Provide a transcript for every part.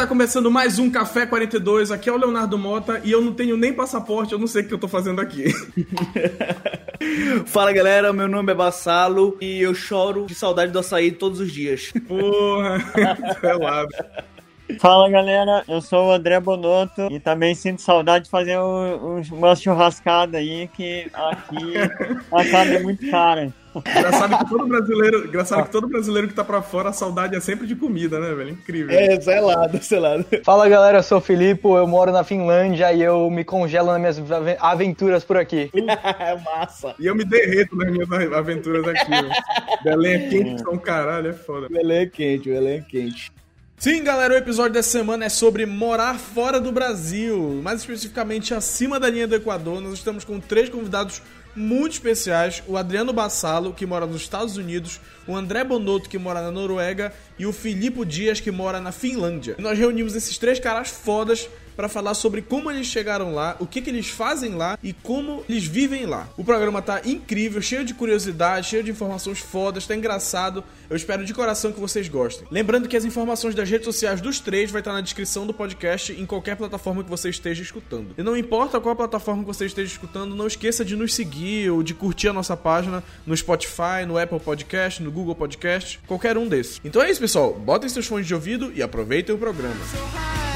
tá começando mais um Café 42. Aqui é o Leonardo Mota e eu não tenho nem passaporte, eu não sei o que eu tô fazendo aqui. Fala galera, meu nome é Bassalo e eu choro de saudade do açaí todos os dias. Porra, é lado. Fala galera, eu sou o André Bonotto e também sinto saudade de fazer um, um, uma churrascada aí, que aqui a carne é muito cara. Engraçado que todo brasileiro, engraçado que todo brasileiro que tá pra fora, a saudade é sempre de comida, né, velho? Incrível. É, selado, selado. Fala galera, eu sou o Filipe, eu moro na Finlândia e eu me congelo nas minhas aventuras por aqui. é massa. E eu me derreto nas minhas aventuras aqui. Belém é quente, é um caralho, é foda. Belém é quente, Belém é quente. Sim, galera, o episódio dessa semana é sobre morar fora do Brasil, mais especificamente acima da linha do Equador. Nós estamos com três convidados muito especiais: o Adriano Bassalo, que mora nos Estados Unidos, o André Bonotto, que mora na Noruega, e o Filipe Dias, que mora na Finlândia. E nós reunimos esses três caras fodas para falar sobre como eles chegaram lá, o que, que eles fazem lá e como eles vivem lá. O programa tá incrível, cheio de curiosidade, cheio de informações fodas, tá engraçado. Eu espero de coração que vocês gostem. Lembrando que as informações das redes sociais dos três vai estar na descrição do podcast em qualquer plataforma que você esteja escutando. E não importa qual plataforma que você esteja escutando, não esqueça de nos seguir ou de curtir a nossa página no Spotify, no Apple Podcast, no Google Podcast, qualquer um desses. Então é isso, pessoal. Botem seus fones de ouvido e aproveitem o programa.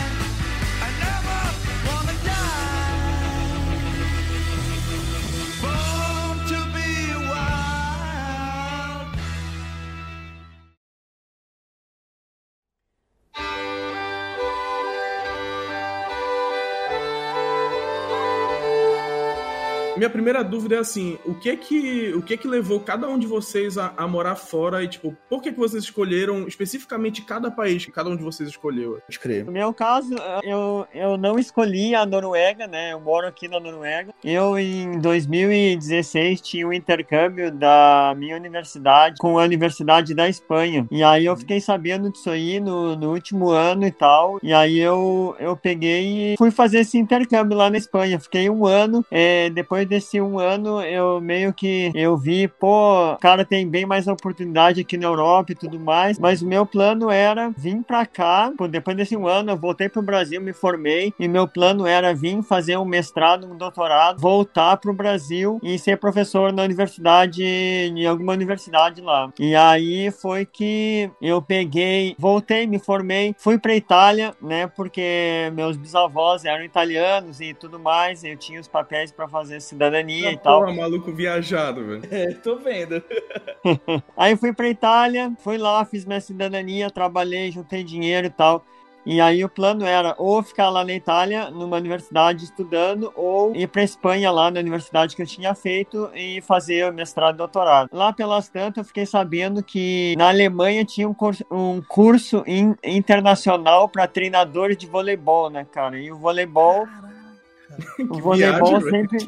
Primeira dúvida é assim, o que que, o que que levou cada um de vocês a, a morar fora e, tipo, por que que vocês escolheram especificamente cada país que cada um de vocês escolheu? No meu caso, eu, eu não escolhi a Noruega, né? Eu moro aqui na Noruega. Eu, em 2016, tinha um intercâmbio da minha universidade com a Universidade da Espanha. E aí eu fiquei sabendo disso aí no, no último ano e tal. E aí eu, eu peguei e fui fazer esse intercâmbio lá na Espanha. Fiquei um ano, é, depois depois desse um ano, eu meio que eu vi, pô, cara tem bem mais oportunidade aqui na Europa e tudo mais, mas o meu plano era vir pra cá, depois desse um ano, eu voltei pro Brasil, me formei, e meu plano era vir fazer um mestrado, um doutorado, voltar pro Brasil e ser professor na universidade, em alguma universidade lá. E aí foi que eu peguei, voltei, me formei, fui pra Itália, né, porque meus bisavós eram italianos e tudo mais, eu tinha os papéis para fazer e tal. Porra, maluco viajado, velho. É, tô vendo. aí fui pra Itália, fui lá, fiz minha cidadania, trabalhei, juntei dinheiro e tal. E aí o plano era ou ficar lá na Itália, numa universidade estudando, ou ir para Espanha lá na universidade que eu tinha feito e fazer o mestrado e doutorado. Lá pelas tantas eu fiquei sabendo que na Alemanha tinha um curso, um curso in, internacional para treinadores de voleibol, né, cara? E o voleibol Caramba o voleibol sempre,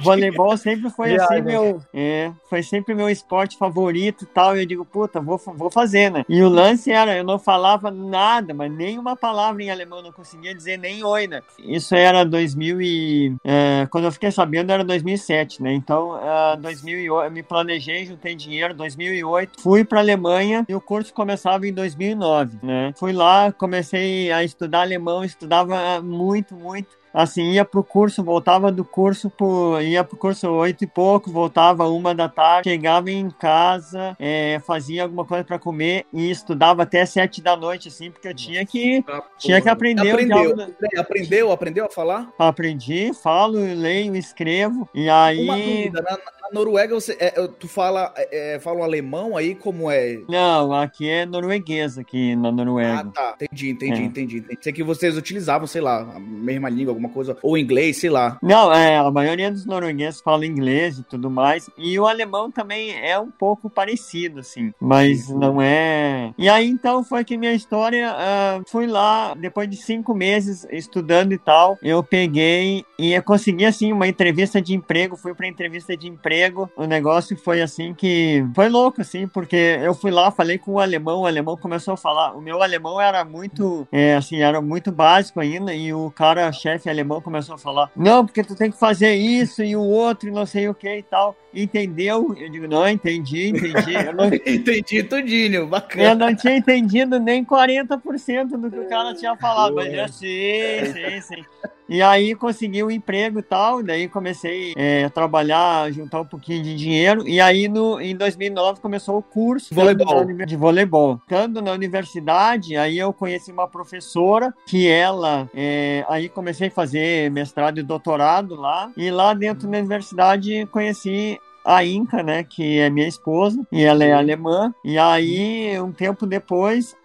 voleibol sempre foi viagem. assim meu, é, foi sempre meu esporte favorito e tal. E eu digo, puta, vou, vou fazer, né? E o lance era, eu não falava nada, mas nem uma palavra em alemão, não conseguia dizer nem oi, né? Isso era 2000 e é, quando eu fiquei sabendo era 2007, né? Então, uh, 2008, eu me planejei, juntei dinheiro, 2008, fui para Alemanha e o curso começava em 2009, né? Fui lá, comecei a estudar alemão, estudava muito, muito assim, ia pro curso, voltava do curso, pro, ia pro curso oito e pouco, voltava uma da tarde, chegava em casa, é, fazia alguma coisa para comer e estudava até sete da noite, assim, porque eu tinha que, tá, tinha que aprender. Aprendeu, aprendeu, aprendeu a falar? Aprendi, falo, leio, escrevo, e aí... Uma dúvida, na, Noruega, você, é, tu fala, é, fala um alemão aí, como é? Não, aqui é norueguês, aqui na Noruega. Ah, tá. Entendi, entendi, é. entendi, entendi. Sei que vocês utilizavam, sei lá, a mesma língua, alguma coisa, ou inglês, sei lá. Não, é, a maioria dos noruegueses fala inglês e tudo mais, e o alemão também é um pouco parecido, assim, mas não é... E aí, então, foi que minha história, uh, fui lá, depois de cinco meses estudando e tal, eu peguei e eu consegui, assim, uma entrevista de emprego, fui pra entrevista de emprego, emprego. O negócio foi assim que foi louco, assim, porque eu fui lá, falei com o alemão, o alemão começou a falar. O meu alemão era muito, é, assim, era muito básico ainda, e o cara, chefe alemão, começou a falar: Não, porque tu tem que fazer isso e o outro, e não sei o que e tal. Entendeu? Eu digo: Não, entendi, entendi. Eu não, Entendi tudinho, eu bacana. não tinha entendido nem 40% do que o cara tinha falado, mas eu sei, sei, sei. E aí consegui um emprego e tal, daí comecei é, a trabalhar, juntar um pouquinho de dinheiro, e aí no, em 2009 começou o curso Voleibol. de voleibol. Estando na universidade, aí eu conheci uma professora que ela, é, aí comecei a fazer mestrado e doutorado lá, e lá dentro da universidade conheci a Inca, né, que é minha esposa, e ela é alemã, e aí um tempo depois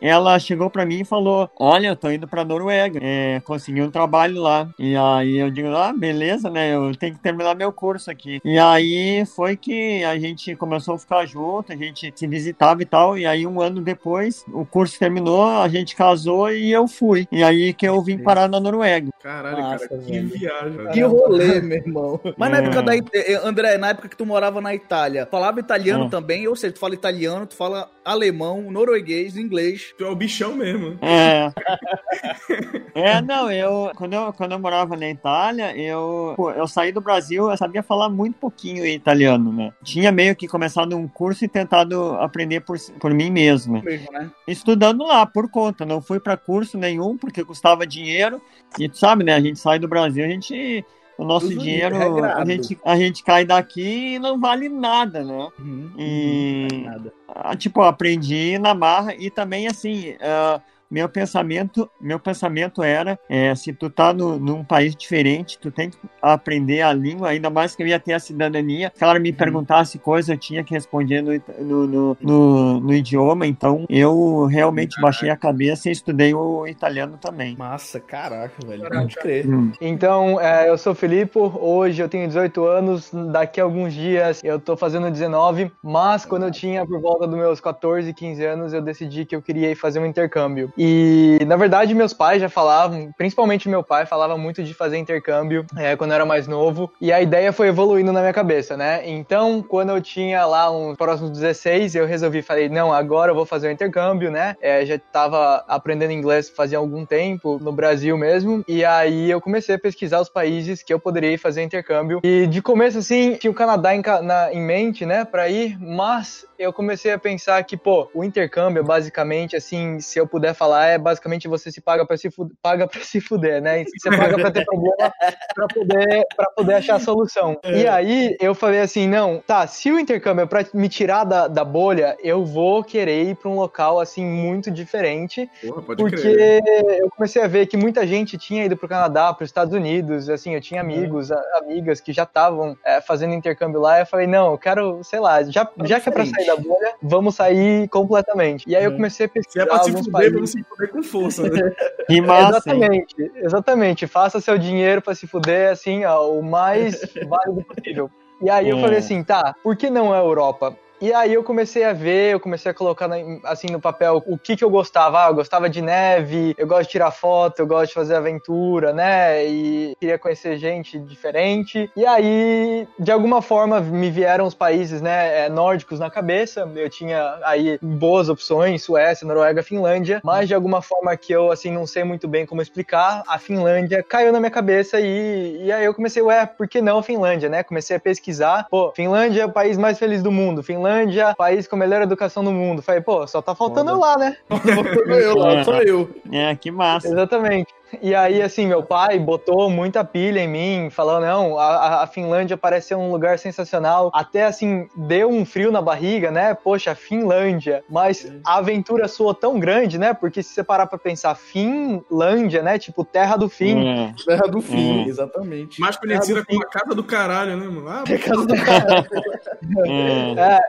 ela chegou pra mim e falou: Olha, eu tô indo pra Noruega, é, consegui um trabalho lá. E aí eu digo: Ah, beleza, né? Eu tenho que terminar meu curso aqui. E aí foi que a gente começou a ficar junto, a gente se visitava e tal. E aí um ano depois, o curso terminou, a gente casou e eu fui. E aí que eu vim parar na Noruega. Caralho, Massa, cara, que velho. viagem. Que rolê, meu irmão. Mas na É. época da It- eh, André, na época que tu morava na Itália, falava italiano É. também, ou seja, tu fala italiano, tu fala alemão, norueguês, inglês. Tu é o bichão mesmo. É. É, não, eu quando, eu quando eu morava na Itália, eu, pô, eu saí do Brasil, eu sabia falar muito pouquinho italiano, né? Tinha meio que começado um curso e tentado aprender por, por mim mesmo. Mesmo, né? Estudando lá, por conta. Não fui para curso nenhum, porque custava dinheiro. E tu sabe, né? A gente sai do Brasil, a gente. O nosso Tudo dinheiro, a gente, a gente cai daqui e não vale nada, né? Uhum. E, Nada. ah, tipo, aprendi na marra e também assim, ah, meu pensamento, meu pensamento era, é, se tu tá no, num país diferente, tu tem que aprender a língua, ainda mais que eu ia ter a cidadania. Se ela me perguntasse coisa, eu tinha que responder no, no, no, no- no idioma, então eu realmente baixei a cabeça e estudei o italiano também. Massa, caraca, velho. Pode crer. Hum. Então, é, eu sou o Filipe, hoje eu tenho 18 anos, daqui a alguns dias eu tô fazendo 19, mas quando eu tinha por volta dos meus 14, 15 anos, eu decidi que eu queria ir fazer um intercâmbio. E, na verdade, meus pais já falavam, principalmente meu pai, falava muito de fazer intercâmbio é, quando eu era mais novo, e a ideia foi evoluindo na minha cabeça, né? Então, quando eu tinha lá uns próximos 16, eu resolvi, falei, não, agora eu vou fazer o intercâmbio, né? É, já tava aprendendo inglês fazia algum tempo, no Brasil mesmo, e aí eu comecei a pesquisar os países que eu poderia ir fazer intercâmbio. E de começo, assim, tinha o Canadá em, na- em mente, né, pra ir, mas eu comecei a pensar que, pô, o intercâmbio é basicamente, assim, se eu puder falar, é basicamente você se paga pra se, fu- paga pra se fuder, né? Você paga pra ter problema pra poder, pra poder achar a solução. E aí eu falei assim, não, tá, se o intercâmbio é pra me tirar da, da bolha, eu vou querer ir pra um local, assim, muito diferente, Porra, pode porque crer. eu comecei a ver que muita gente tinha ido pro Canadá, pros Estados Unidos, assim, eu tinha amigos, a- amigas que já estavam é, fazendo intercâmbio lá, eu falei, não, eu quero, sei lá, já, já que é pra sair da bolha, vamos sair completamente. E aí eu comecei a Se pesquisar é pra se fuder, países. vamos se fuder com força, né? Hein? Exatamente, exatamente. Faça seu dinheiro pra se fuder, assim, ó, o mais válido possível. E aí eu É. falei assim, tá, por que não a Europa? E aí eu comecei a ver, eu comecei a colocar assim no papel o que que eu gostava. Ah, eu gostava de neve, eu gosto de tirar foto, eu gosto de fazer aventura, né? E queria conhecer gente diferente. E aí, de alguma forma, me vieram os países, né, é, nórdicos na cabeça. Eu tinha aí boas opções, Suécia, Noruega, Finlândia, mas de alguma forma que eu, assim, não sei muito bem como explicar, a Finlândia caiu na minha cabeça e, e aí eu comecei, ué, por que não Finlândia, né? Comecei a pesquisar, pô, Finlândia é o país mais feliz do mundo, Finlândia, país com a melhor educação do mundo. Falei, pô, só tá faltando eu lá, né? eu, lá, sou eu. É, que massa. Exatamente. E aí, assim, meu pai botou muita pilha em mim, falou, não, a, a Finlândia parece ser um lugar sensacional. Até, assim, deu um frio na barriga, né? Poxa, Finlândia. Mas a aventura soou tão grande, né? Porque se você parar pra pensar, Finlândia, né? Tipo, terra do fim. É. Terra do fim, Hum. exatamente. Mais conhecida como a casa do caralho, né, mano? Ah, Casa do caralho. É.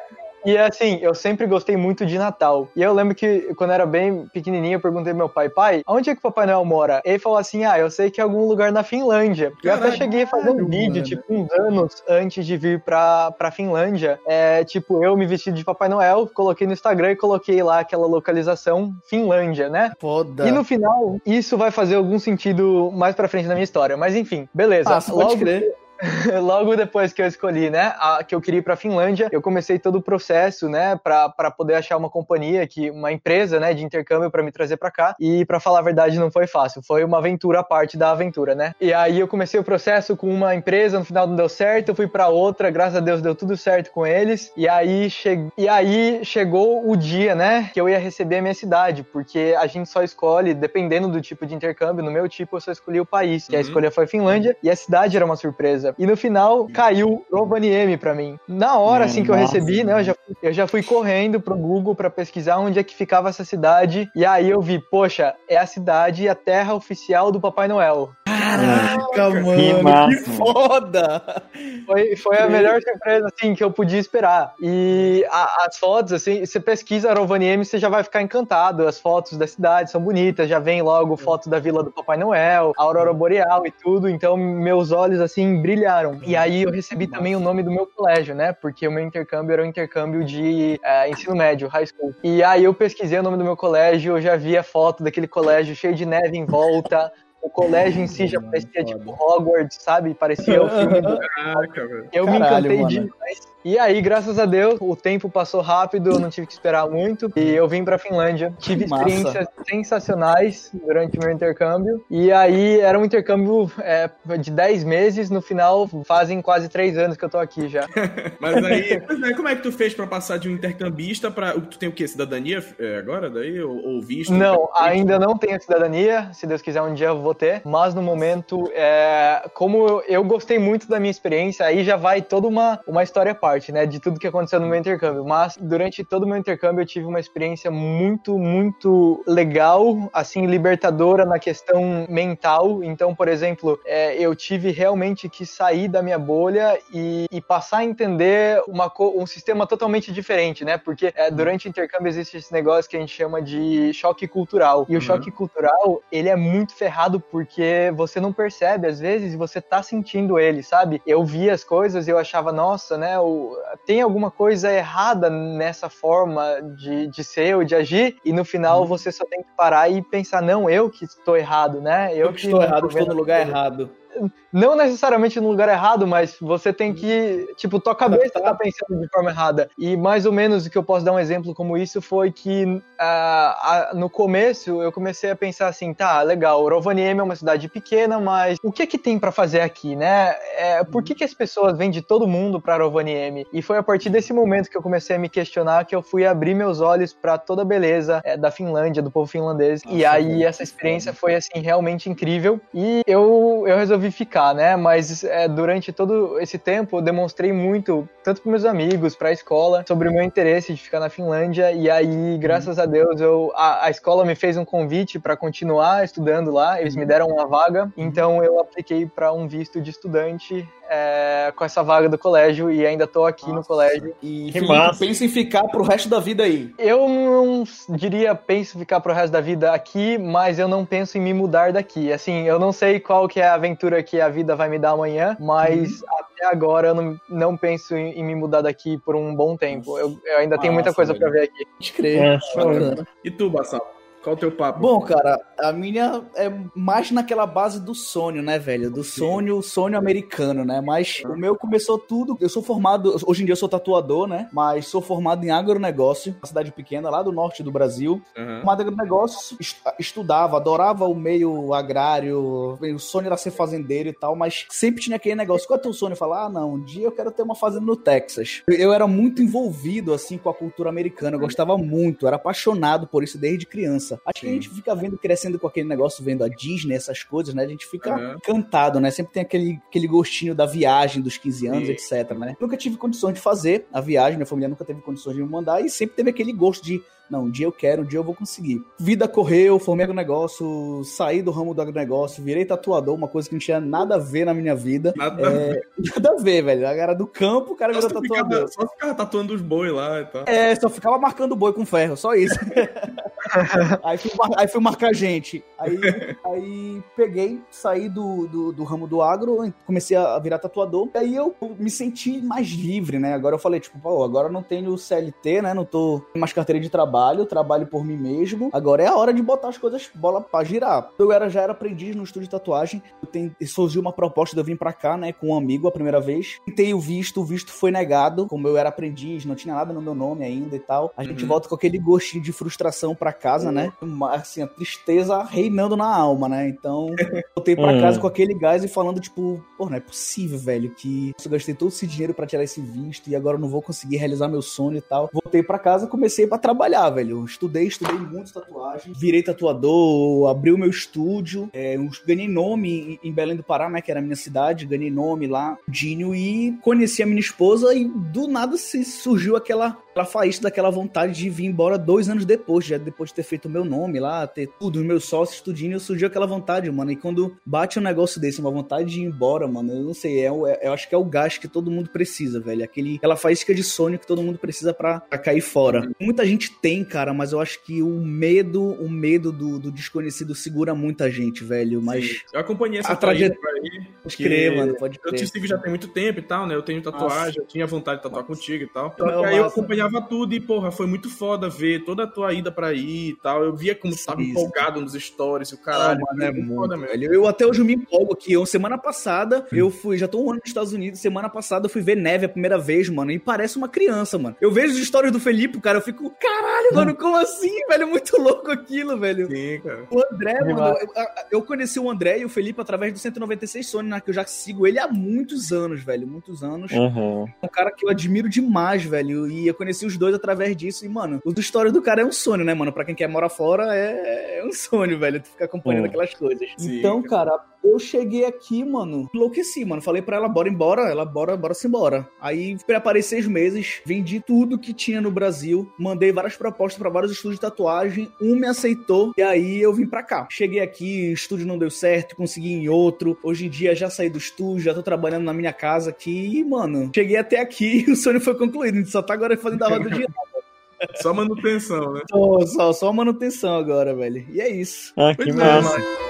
E assim, eu sempre gostei muito de Natal. E eu lembro que quando eu era bem pequenininho, eu perguntei meu pai, pai, onde é que o Papai Noel mora? Ele falou assim, ah, eu sei que é algum lugar na Finlândia. E eu até Caralho, cheguei a fazer um mano. vídeo, tipo, uns anos antes de vir pra, pra Finlândia. É, tipo, eu me vestido de Papai Noel, coloquei no Instagram e coloquei lá aquela localização Finlândia, né? Foda. E no final, isso vai fazer algum sentido mais pra frente na minha história. Mas enfim, beleza. Ah, você pode crer. logo depois que eu escolhi, né, a, que eu queria ir pra Finlândia, eu comecei todo o processo, né, pra, pra poder achar uma companhia, que, uma empresa, né, de intercâmbio para me trazer para cá. E para falar a verdade, não foi fácil. Foi uma aventura à parte da aventura, né? E aí eu comecei o processo com uma empresa, no final não deu certo, eu fui para outra, graças a Deus deu tudo certo com eles. E aí, che... e aí chegou o dia, né, que eu ia receber a minha cidade, porque a gente só escolhe, dependendo do tipo de intercâmbio, no meu tipo eu só escolhi o país, que uhum. a escolha foi a Finlândia, e a cidade era uma surpresa. E no final caiu Rovaniemi para mim. Na hora, assim, que eu recebi, né, eu já, fui, eu já fui correndo pro Google para pesquisar onde é que ficava essa cidade, e aí eu vi, poxa, é a cidade e a terra oficial do Papai Noel. Caraca, mano, que, que foda! Foi, foi a melhor surpresa, assim, que eu podia esperar. E a, as fotos, assim, você pesquisa Rovaniemi, você já vai ficar encantado. As fotos da cidade são bonitas, já vem logo foto da vila do Papai Noel, a Aurora Boreal e tudo, então meus olhos, assim, brilharam. E aí eu recebi também o nome do meu colégio, né, porque o meu intercâmbio era um intercâmbio de é, ensino médio, high school. E aí eu pesquisei o nome do meu colégio, eu já vi a foto daquele colégio cheio de neve em volta, o colégio em si já parecia tipo Hogwarts, sabe? Parecia o filme do. Caraca, eu me encantei mano. demais. E aí, graças a Deus, o tempo passou rápido, eu não tive que esperar muito. E eu vim pra Finlândia. Tive experiências sensacionais durante o meu intercâmbio. E aí, era um intercâmbio é, de 10 meses. No final, fazem quase 3 anos que eu tô aqui já. Mas aí, é, como é que tu fez pra passar de um intercambista pra. Tu tem o quê? Cidadania é, agora daí? Ou, ou visto? Não, ainda não tenho cidadania. Se Deus quiser, um dia eu vou ter. Mas no momento, é, como eu gostei muito da minha experiência, aí já vai toda uma, uma história parte parte, né, de tudo que aconteceu no meu intercâmbio. Mas durante todo o meu intercâmbio eu tive uma experiência muito, muito legal, assim, libertadora na questão mental. Então, por exemplo, é, eu tive realmente que sair da minha bolha e, e passar a entender uma, um sistema totalmente diferente, né? Porque é, durante o intercâmbio existe esse negócio que a gente chama de choque cultural. E o uhum. choque cultural, ele é muito ferrado porque você não percebe, às vezes, e você tá sentindo ele, sabe? Eu via as coisas e eu achava, nossa, né, o, tem alguma coisa errada nessa forma de, de ser ou de agir, e no final uhum. você só tem que parar e pensar, não, eu que estou errado, né? Eu, eu que estou errado, estou no lugar errado não necessariamente no lugar errado, mas você tem que, tipo, tua cabeça tá pensando de forma errada. E mais ou menos o que eu posso dar um exemplo como isso foi que uh, uh, no começo eu comecei a pensar assim, tá, legal, Rovaniemi é uma cidade pequena, mas o que que tem para fazer aqui, né? É, por que que as pessoas vêm de todo mundo para Rovaniemi? E foi a partir desse momento que eu comecei a me questionar que eu fui abrir meus olhos para toda a beleza é, da Finlândia, do povo finlandês. Nossa, e aí essa experiência foi assim realmente incrível e eu eu resolvi ficar né? Mas é, durante todo esse tempo eu demonstrei muito, tanto para meus amigos, para a escola, sobre o meu interesse de ficar na Finlândia. E aí, graças uhum. a Deus, eu, a, a, escola me fez um convite para continuar estudando lá. Eles me deram uma vaga, então eu apliquei para um visto de estudante é, com essa vaga do colégio e ainda tô aqui Nossa. no colégio. E massa. pensa em ficar pro resto da vida aí? Eu não diria penso em ficar pro resto da vida aqui, mas eu não penso em me mudar daqui. Assim, eu não sei qual que é a aventura que a vida vai me dar amanhã, mas uhum. até agora eu não, não penso em, em, me mudar daqui por um bom tempo. Eu, eu ainda tenho muita coisa para ver aqui. Pode crer. É, e tu, Bassal? Qual o teu papo? Bom, cara, a minha é mais naquela base do sonho, né, velho? Do sonho, sonho americano, né? Mas o meu começou tudo. Eu sou formado, hoje em dia eu sou tatuador, né? Mas sou formado em agronegócio, uma cidade pequena lá do norte do Brasil. Uhum. Formado em agronegócio, estudava, adorava o meio agrário, o sonho era ser fazendeiro e tal, mas sempre tinha aquele negócio. Qual é o teu sonho? Falar, ah, não, um dia eu quero ter uma fazenda no Texas. Eu era muito envolvido, assim, com a cultura americana, eu gostava muito, era apaixonado por isso desde criança criança. Acho Sim. que a gente fica vendo, crescendo com aquele negócio, vendo a Disney, essas coisas, né? A gente fica uhum. encantado, né? Sempre tem aquele, aquele gostinho da viagem dos 15 anos, Sim. etc, né? Nunca tive condições de fazer a viagem, minha família nunca teve condições de me mandar e sempre teve aquele gosto de não, um dia eu quero, um dia eu vou conseguir. Vida correu, formei agronegócio, saí do ramo do agronegócio, virei tatuador, uma coisa que não tinha nada a ver na minha vida. Nada, é, a, ver. nada a ver, velho. A era do campo, o cara virou tatuador. só ficava tatuando os boi lá e tal. É, só ficava marcando boi com ferro, só isso. aí, fui, aí fui marcar gente. Aí, aí peguei, saí do, do, do, ramo do agro, comecei a virar tatuador. Aí eu me senti mais livre, né? Agora eu falei, tipo, pô, agora não tenho CLT, né? Não tô mais carteira de trabalho, trabalho por mim mesmo. Agora é a hora de botar as coisas bola pra girar. Eu era, já era aprendiz no estúdio de tatuagem. Eu surgiu uma proposta de eu vir pra cá, né? Com um amigo a primeira vez. Tentei o visto, o visto foi negado. Como eu era aprendiz, não tinha nada no meu nome ainda e tal. A gente uhum. volta com aquele gostinho de frustração pra casa, né? Assim, a tristeza reinando na alma, né? Então, voltei pra uhum. casa com aquele gás e falando, tipo, pô, não é possível, velho, que eu gastei todo esse dinheiro para tirar esse visto e agora eu não vou conseguir realizar meu sonho e tal. Voltei para casa comecei para trabalhar, velho. Estudei, estudei muito tatuagem, virei tatuador, abri o meu estúdio, é, ganhei nome em Belém do Pará, né, que era a minha cidade, ganhei nome lá, Dinho, e conheci a minha esposa e do nada se surgiu aquela aquela faísca daquela vontade de vir embora dois anos depois, já depois de ter feito o meu nome lá, ter tudo, os meus sócios, tudinho, surgiu aquela vontade, mano. E quando bate um negócio desse, uma vontade de ir embora, mano, eu não sei, é, é, eu acho que é o gás que todo mundo precisa, velho. Aquele, aquela faísca de sonho que todo mundo precisa pra, pra cair fora. Muita gente tem, cara, mas eu acho que o medo, o medo do, do desconhecido segura muita gente, velho. Mas. Sim. Eu acompanhei essa trajetória aí. Pode crer, mano, pode crer. Eu te sigo já tem muito tempo e tal, né? Eu tenho tatuagem, Nossa. eu tinha vontade de tatuar Nossa. contigo e tal. Então, aí eu acompanhava acompanhava tudo e, porra, foi muito foda ver toda a tua ida pra ir e tal. Eu via como tava empolgado nos stories, o caralho. Ah, mano, é muito foda mesmo. Eu até hoje me empolgo aqui. Eu, semana passada, hum. eu fui, já tô um ano nos Estados Unidos, semana passada eu fui ver neve a primeira vez, mano, e parece uma criança, mano. Eu vejo as histórias do Felipe, cara, eu fico, caralho, mano, como assim, velho? Muito louco aquilo, velho. Sim, cara. O André, mano, eu, eu, conheci o André e o Felipe através do 196 Sony, né, que eu já sigo ele há muitos anos, velho, muitos anos. Uhum. É um cara que eu admiro demais, velho, e eu conheci os dois através disso. E, mano, o história do cara é um sonho, né, mano? Pra quem quer morar fora, é, é um sonho, velho. Tu ficar acompanhando é. aquelas coisas. Sim, então, cara, eu cheguei aqui, mano, enlouqueci, mano. Falei pra ela, bora embora. Ela, bora, bora se embora. Aí, preparei seis meses, vendi tudo que tinha no Brasil, mandei várias propostas para vários estúdios de tatuagem. Um me aceitou, e aí eu vim pra cá. Cheguei aqui, o estúdio não deu certo, consegui em outro. Hoje em dia já saí do estúdio, já tô trabalhando na minha casa aqui. E, mano, cheguei até aqui e o sonho foi concluído. A gente só tá agora fazendo a roda de Só manutenção, né? Só, só, só manutenção agora, velho. E é isso. Ah, que pois é, massa. É,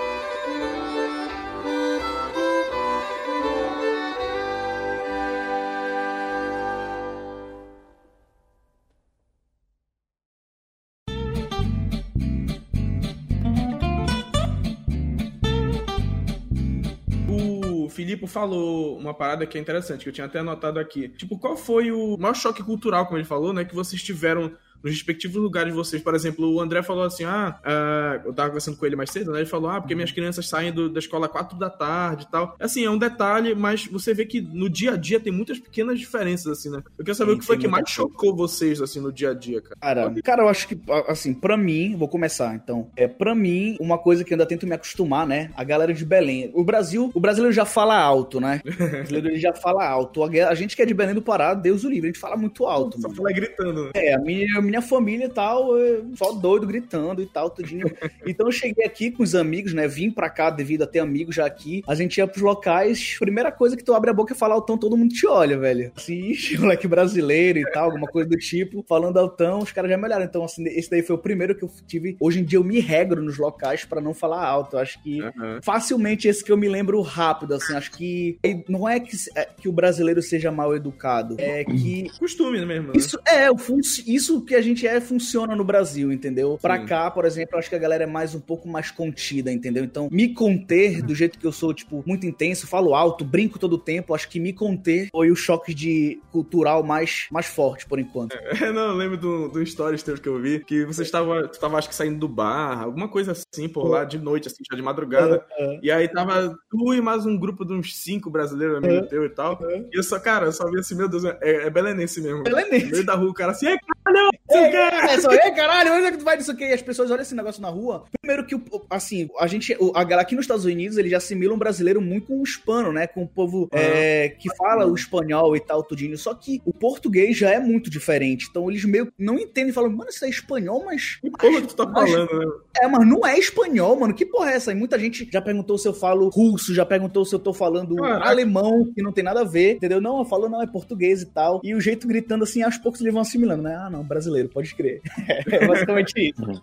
Filipe falou uma parada que é interessante, que eu tinha até anotado aqui. Tipo, qual foi o maior choque cultural, como ele falou, né? Que vocês tiveram nos respectivos lugares de vocês. Por exemplo, o André falou assim: ah, uh, eu tava conversando com ele mais cedo, né? Ele falou: ah, porque minhas crianças saem do, da escola quatro da tarde e tal. Assim, é um detalhe, mas você vê que no dia a dia tem muitas pequenas diferenças, assim, né? Eu quero saber Sim, o que foi que mais chocou vocês, assim, no dia a dia, cara. Cara, cara, eu acho que, assim, pra mim, vou começar, então. É, pra mim, uma coisa que eu ainda tento me acostumar, né? A galera de Belém. O Brasil, o brasileiro já fala alto, né? O brasileiro já fala alto. A, gente que é de Belém do Pará, Deus o livre, a gente fala muito alto. Só fala gritando. Né? É, a minha, minha família e tal, só doido, gritando e tal, tudinho. Então eu cheguei aqui com os amigos, né? Vim pra cá devido a ter amigos já aqui. A gente ia pros locais, primeira coisa que tu abre a boca e fala altão, todo mundo te olha, velho. Assim, moleque brasileiro e tal, alguma coisa do tipo. Falando altão, os caras já me olharam. Então, assim, esse daí foi o primeiro que eu tive. Hoje em dia eu me regro nos locais para não falar alto. Eu acho que uhum. facilmente esse que eu me lembro rápido, assim. Acho que não é que, é que o brasileiro seja mal educado, é que. Costume mesmo. Né? Isso é, isso que a gente é funciona no Brasil, entendeu? Pra Sim. cá, por exemplo, acho que a galera é mais um pouco mais contida, entendeu? Então, me conter do jeito que eu sou, tipo, muito intenso, falo alto, brinco todo o tempo, acho que me conter foi o choque de cultural mais, mais forte, por enquanto. É, não, eu lembro do, do stories que eu vi, que você estava, tu tava, acho que saindo do bar, alguma coisa assim, por lá, de noite, assim, já de madrugada, e aí tava tu e mais um grupo de uns cinco brasileiros, amigo teu e tal, e eu só, cara, eu só vi assim, meu Deus, é, é belenense mesmo. Belenense. No meio da rua, o cara assim, é, caralho, é, é, só, é, caralho, onde é que tu vai disso aqui? E as pessoas olham esse negócio na rua. Primeiro que, assim, a gente, a galera aqui nos Estados Unidos, eles já assimilam um brasileiro muito com o hispano, né? Com o povo é, que fala o espanhol e tal, tudinho. Só que o português já é muito diferente. Então eles meio não entendem, falam, mano, isso é espanhol, mas. Que porra que tu tá mas, falando, né? É, mas não é espanhol, mano. Que porra é essa? E muita gente já perguntou se eu falo russo, já perguntou se eu tô falando Caraca. alemão, que não tem nada a ver, entendeu? Não, eu falo, não, é português e tal. E o jeito gritando assim, aos poucos eles vão assimilando, né? Ah, não, não, brasileiro, pode crer. É basicamente isso.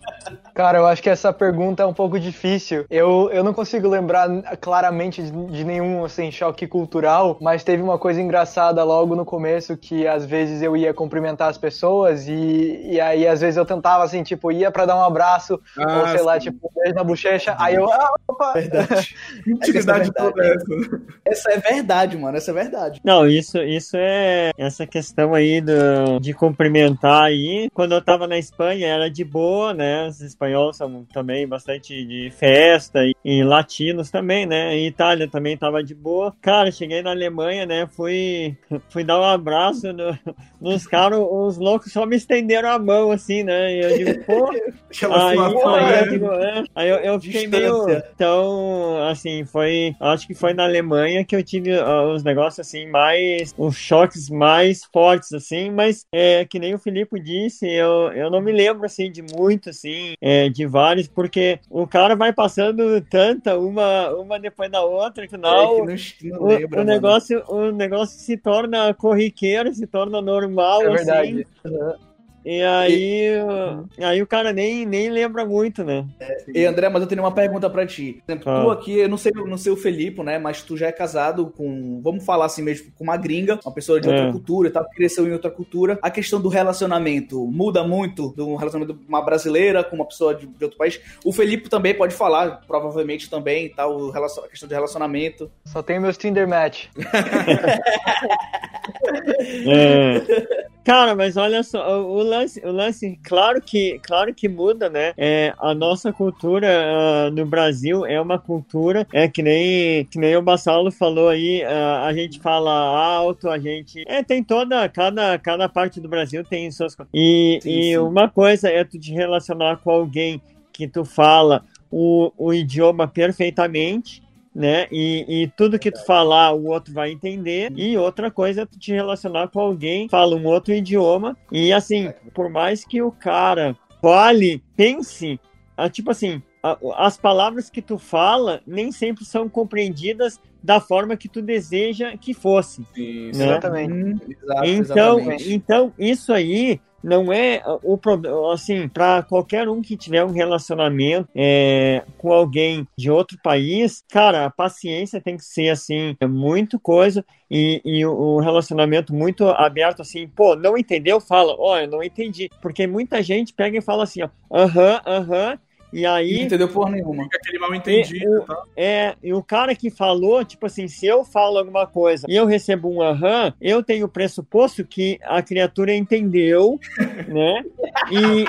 Cara, eu acho que essa pergunta é um pouco difícil. Eu, eu não consigo lembrar claramente de, de nenhum assim, choque cultural, mas teve uma coisa engraçada logo no começo que às vezes eu ia cumprimentar as pessoas e, e aí às vezes eu tentava assim, tipo, ia para dar um abraço ah, ou sei sim. lá, tipo, um beijo na bochecha, aí eu, ah, opa! Verdade. Utilidade é toda essa. Essa é verdade, mano, essa é verdade. Não, isso, isso é essa questão aí do, de cumprimentar aí. Quando eu tava na Espanha era de boa, né? Os espanhóis são também bastante de festa e, e latinos também, né? Em Itália também tava de boa. Cara, cheguei na Alemanha, né? Fui, fui dar um abraço no, nos caras, os loucos só me estenderam a mão, assim, né? E eu digo, pô. aí, aí, eu, digo, é. aí eu, eu fiquei meio. Então, assim, foi. Acho que foi na Alemanha que eu tive uh, os negócios assim, mais. Os choques mais fortes, assim, mas é que nem o Disse, eu, eu não me lembro assim de muito, assim, é, de vários, porque o cara vai passando tanta, uma, uma depois da outra, não, é, não, não lembra, o, o negócio, o negócio se torna corriqueiro, se torna normal, é assim. Verdade. Uhum. E aí, e... aí o cara nem, nem lembra muito, né? É, e André, mas eu tenho uma pergunta para ti. Por exemplo, ah. tu aqui, eu não sei, não sei o Felipe, né? Mas tu já é casado com, vamos falar assim mesmo, com uma gringa, uma pessoa de é. outra cultura e tal, que cresceu em outra cultura. A questão do relacionamento muda muito do relacionamento de uma brasileira com uma pessoa de, de outro país. O Felipe também pode falar, provavelmente também, tal, tá, a questão de relacionamento. Só tem meus Tinder match. é. Cara, mas olha só, o lance, o lance claro, que, claro que muda, né? É, a nossa cultura uh, no Brasil é uma cultura, é que nem, que nem o Bassalo falou aí, uh, a gente fala alto, a gente. É, tem toda, cada, cada parte do Brasil tem suas E, sim, e sim. uma coisa é tu te relacionar com alguém que tu fala o, o idioma perfeitamente né? E, e, tudo que tu falar, o outro vai entender. E outra coisa é tu te relacionar com alguém, fala um outro idioma. E assim, por mais que o cara fale, pense, ah, tipo assim, as palavras que tu fala nem sempre são compreendidas da forma que tu deseja que fosse. Sim, né? Exatamente. Hum, então, exatamente. então, isso aí não é o problema, assim, para qualquer um que tiver um relacionamento é, com alguém de outro país, cara, a paciência tem que ser, assim, muito coisa e, e o relacionamento muito aberto, assim, pô, não entendeu? Fala, ó, oh, eu não entendi. Porque muita gente pega e fala assim, ó, aham, aham, e aí. Não entendeu porra nenhuma. Fica aquele mal entendido. E, tá? É, e o cara que falou, tipo assim, se eu falo alguma coisa e eu recebo um aham, eu tenho o pressuposto que a criatura entendeu, né? E.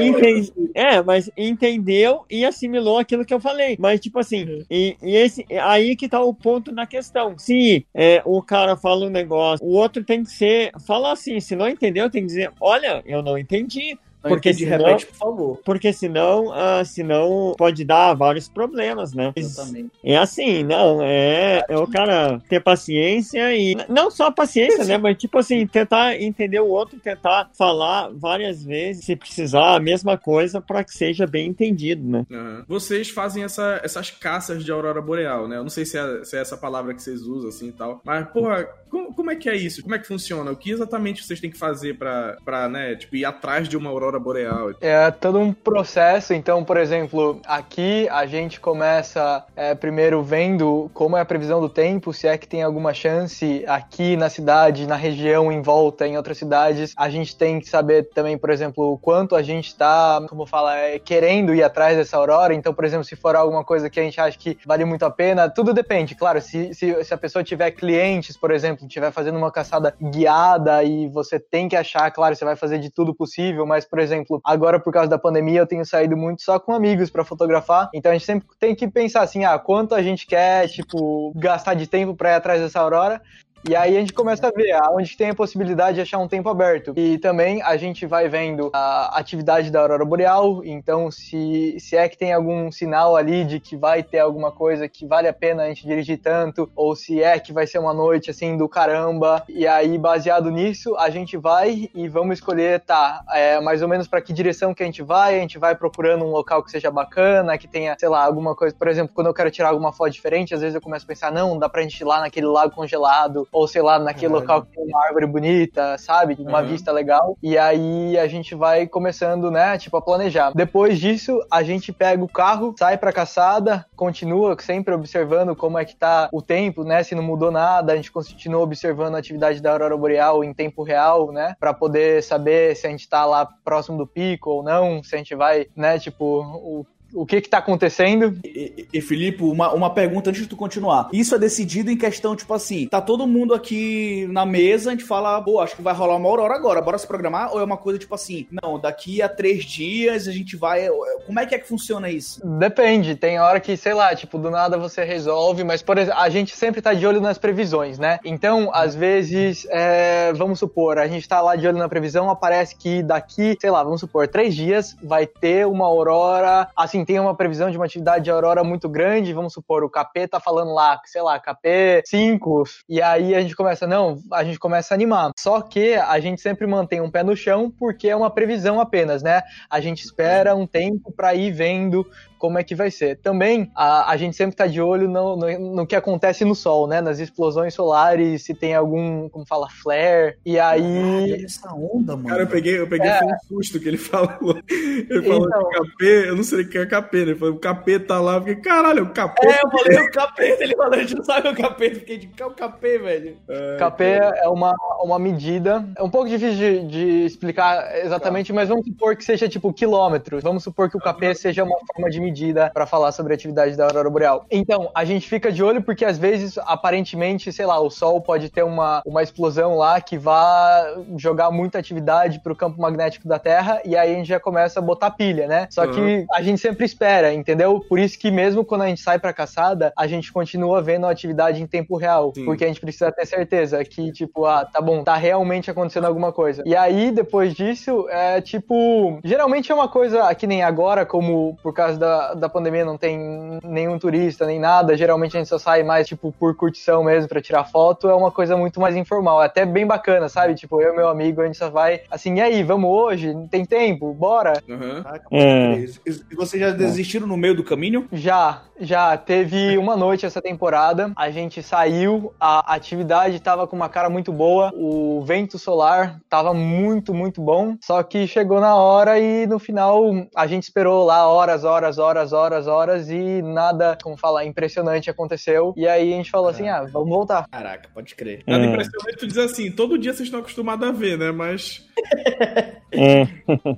Entendi. É, mas entendeu e assimilou aquilo que eu falei. Mas, tipo assim, uhum. e, e esse, aí que tá o ponto na questão. Se é, o cara fala um negócio, o outro tem que ser. Fala assim, se não entendeu, tem que dizer: olha, eu não entendi porque de repente, por favor. Porque senão, uh, senão pode dar vários problemas, né? Exatamente. É assim, não, é, é o cara ter paciência e não só paciência, né? Mas tipo assim, tentar entender o outro, tentar falar várias vezes, se precisar, a mesma coisa para que seja bem entendido, né? Uhum. Vocês fazem essa, essas caças de aurora boreal, né? Eu não sei se é, se é essa palavra que vocês usam assim e tal, mas porra, como, como é que é isso? Como é que funciona? O que exatamente vocês têm que fazer para, né, tipo, ir atrás de uma aurora boreal. É todo um processo. Então, por exemplo, aqui a gente começa é, primeiro vendo como é a previsão do tempo, se é que tem alguma chance aqui na cidade, na região em volta, em outras cidades. A gente tem que saber também, por exemplo, o quanto a gente está, como fala, é, querendo ir atrás dessa aurora. Então, por exemplo, se for alguma coisa que a gente acha que vale muito a pena, tudo depende. Claro, se, se, se a pessoa tiver clientes, por exemplo, estiver fazendo uma caçada guiada e você tem que achar, claro, você vai fazer de tudo possível, mas, por exemplo, agora por causa da pandemia eu tenho saído muito só com amigos para fotografar, então a gente sempre tem que pensar assim, ah, quanto a gente quer, tipo, gastar de tempo para ir atrás dessa aurora e aí a gente começa a ver onde tem a possibilidade de achar um tempo aberto. E também a gente vai vendo a atividade da aurora boreal, então se, se é que tem algum sinal ali de que vai ter alguma coisa que vale a pena a gente dirigir tanto, ou se é que vai ser uma noite assim do caramba. E aí, baseado nisso, a gente vai e vamos escolher, tá, é, mais ou menos para que direção que a gente vai, a gente vai procurando um local que seja bacana, que tenha, sei lá, alguma coisa, por exemplo, quando eu quero tirar alguma foto diferente, às vezes eu começo a pensar, não, dá pra gente ir lá naquele lago congelado, ou sei lá, naquele local que tem uma árvore bonita, sabe? Uma uhum. vista legal. E aí a gente vai começando, né, tipo, a planejar. Depois disso, a gente pega o carro, sai pra caçada, continua sempre observando como é que tá o tempo, né? Se não mudou nada, a gente continua observando a atividade da aurora boreal em tempo real, né? Para poder saber se a gente tá lá próximo do pico ou não, se a gente vai, né, tipo, o o que está acontecendo. E, e, Filipe, uma, uma pergunta antes de tu continuar. Isso é decidido em questão, tipo assim, tá todo mundo aqui na mesa, a gente fala, pô, acho que vai rolar uma aurora agora, bora se programar? Ou é uma coisa tipo assim, não, daqui a três dias a gente vai. Como é que é que funciona isso? Depende, tem hora que, sei lá, tipo, do nada você resolve, mas, por exemplo, a gente sempre tá de olho nas previsões, né? Então, às vezes, é, vamos supor, a gente tá lá de olho na previsão, aparece que daqui, sei lá, vamos supor, três dias vai ter uma aurora, assim, assim, tem uma previsão de uma atividade de aurora muito grande, vamos supor, o KP tá falando lá, sei lá, KP 5, e aí a gente começa, não, a gente começa a animar. Só que a gente sempre mantém um pé no chão porque é uma previsão apenas, né? A gente espera um tempo para ir vendo como é que vai ser. Também a, a gente sempre está de olho no, no, no, que acontece no Sol, né? Nas explosões solares, se tem algum, como fala, flare. E aí. Ah, essa onda, mano. Cara, eu peguei, eu peguei é. um susto que ele falou. Ele falou então... que KP, eu não sei o que é Né? Ele falou, o KP tá lá, eu fiquei, caralho, o KP. É, eu falei o KP, ele falou, a gente não sabe o KP, eu fiquei de que é o KP, velho. É, KP é uma, uma medida, é um pouco difícil de, de explicar exatamente, tá. mas vamos supor que seja tipo quilômetros. Vamos supor que o KP seja uma forma de medida para falar sobre a atividade da aurora boreal. Então, a gente fica de olho porque às vezes, aparentemente, sei lá, o Sol pode ter uma, uma explosão lá que vá jogar muita atividade para o campo magnético da Terra e aí a gente já começa a botar pilha, né? Só uhum. que a gente sempre espera, entendeu? Por isso que mesmo quando a gente sai para caçada, a gente continua vendo a atividade em tempo real, Sim. porque a gente precisa ter certeza que, tipo, ah, tá bom, tá realmente acontecendo alguma coisa. E aí, depois disso, é tipo, geralmente é uma coisa que nem agora, como por causa da, da pandemia não tem nenhum turista, nem nada, geralmente a gente só sai mais, tipo, por curtição mesmo, para tirar foto, é uma coisa muito mais informal, é até bem bacana, sabe? Tipo, eu e meu amigo, a gente só vai, assim, e aí, vamos hoje? Tem tempo? Bora? Uhum. Ah, é. E vocês já desistiram no meio do caminho? Já, já. Teve uma noite essa temporada, a gente saiu, a atividade tava com uma cara muito boa, o vento solar tava muito, muito bom, só que chegou na hora e no final a gente esperou lá horas, horas, horas, horas horas, e nada, como falar, impressionante aconteceu. E aí a gente falou assim: ah, vamos voltar. Caraca, pode crer. Nada é. impressionante, tu diz assim: todo dia vocês estão acostumados a ver, né? Mas. é.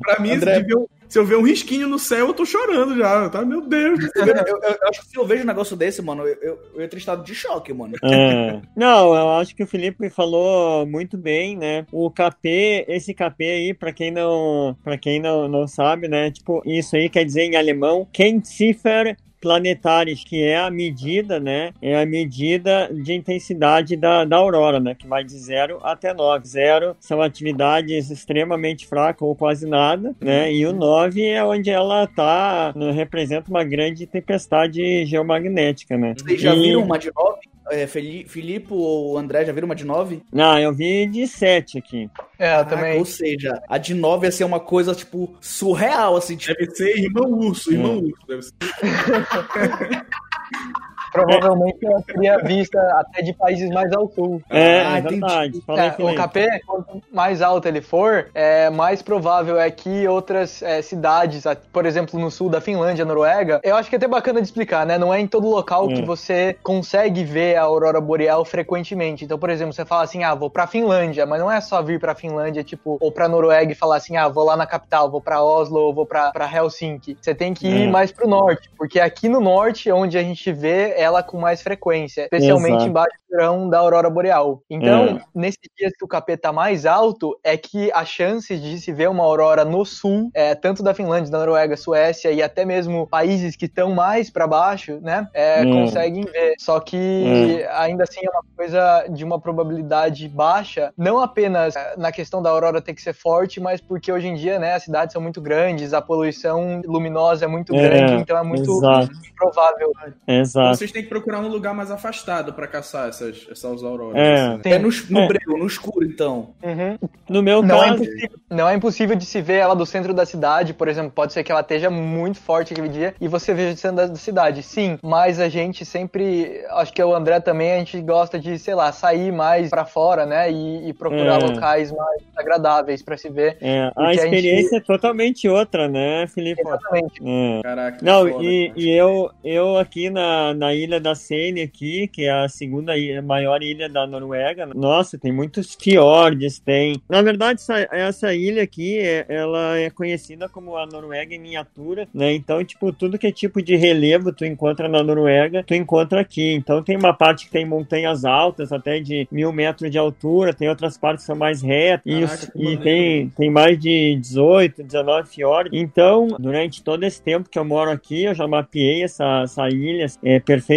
pra mim, André... se, um, se eu ver um risquinho no céu, eu tô chorando já, tá? Meu Deus. eu, eu, eu, acho que se eu vejo um negócio desse, mano, eu, eu, eu ia ter estado de choque, mano. É. Não, eu acho que o Felipe falou muito bem, né? O KP, esse KP aí, pra quem não, pra quem não, não sabe, né? Tipo, isso aí quer dizer em alemão, Kennziffer planetários, que é a medida, né? É a medida de intensidade da, da aurora, né? Que vai de 0 até 9. 0 são atividades extremamente fracas ou quase nada, né? E o 9 é onde ela tá, né? representa uma grande tempestade geomagnética, né? Vocês já e... viram uma de 9? É, Filipe ou André já viram uma de 9? Não, eu vi de 7 aqui. É, eu também. Ou seja, a de 9 ia ser uma coisa, tipo, surreal, assim. Tipo... Deve ser irmão urso, irmão hum. urso, deve ser. provavelmente ela seria vista até de países mais ao sul. É, ah, é verdade. É, o KP, quanto mais alto ele for, é, mais provável é que outras é, cidades, por exemplo, no sul da Finlândia, Noruega, eu acho que é até bacana de explicar, né? Não é em todo local que hum. você consegue ver a aurora boreal frequentemente. Então, por exemplo, você fala assim, ah, vou pra Finlândia, mas não é só vir pra Finlândia, tipo, ou pra Noruega e falar assim, ah, vou lá na capital, vou pra Oslo, ou vou pra, pra Helsinki. Você tem que ir hum. mais pro norte, porque aqui no norte, onde a gente vê ela com mais frequência, especialmente Exato. embaixo do verão da aurora boreal. Então, é. nesses dias que o capeta tá mais alto, é que a chance de se ver uma aurora no sul, é, tanto da Finlândia, da Noruega, Suécia e até mesmo países que estão mais para baixo, né, é, hum. conseguem ver. Só que hum. ainda assim é uma coisa de uma probabilidade baixa, não apenas na questão da aurora ter que ser forte, mas porque hoje em dia, né, as cidades são muito grandes, a poluição luminosa é muito é, grande, então é muito exato. improvável. Exato. Vocês gente tem que procurar um lugar mais afastado pra caçar essas, essas auroras. É. assim, né? É no, no É. breu, no escuro, então. Uhum. No meu Não é, caso, impossível, não é impossível de se ver ela do centro da cidade, por exemplo. Pode ser que ela esteja muito forte aquele dia e você veja do centro da cidade. Sim, mas a gente sempre, acho que é o André também, a gente gosta de, sei lá, sair mais pra fora, né? E, e procurar É. locais mais agradáveis pra se ver. é, a Porque a gente- experiência é totalmente outra, né, Felipe? Exatamente. É. Caraca, Não, foda, e, cara. e eu, eu aqui na, na ilha da Seine aqui, que é a segunda ilha, maior ilha da Noruega, nossa, tem muitos fiordes, tem... Na verdade, essa, essa ilha aqui, é- ela é conhecida como a Noruega em miniatura, né? Então, tipo, tudo que é tipo de relevo tu encontra na Noruega, tu encontra aqui. Então, tem uma parte que tem montanhas altas, até de mil metros de altura, tem outras partes que são mais retas, e, Caraca, e maneiro. tem, tem mais de 18, 19 fiordes. Então, durante todo esse tempo que eu moro aqui, eu já mapeei essa, essa ilha é, perfeitamente.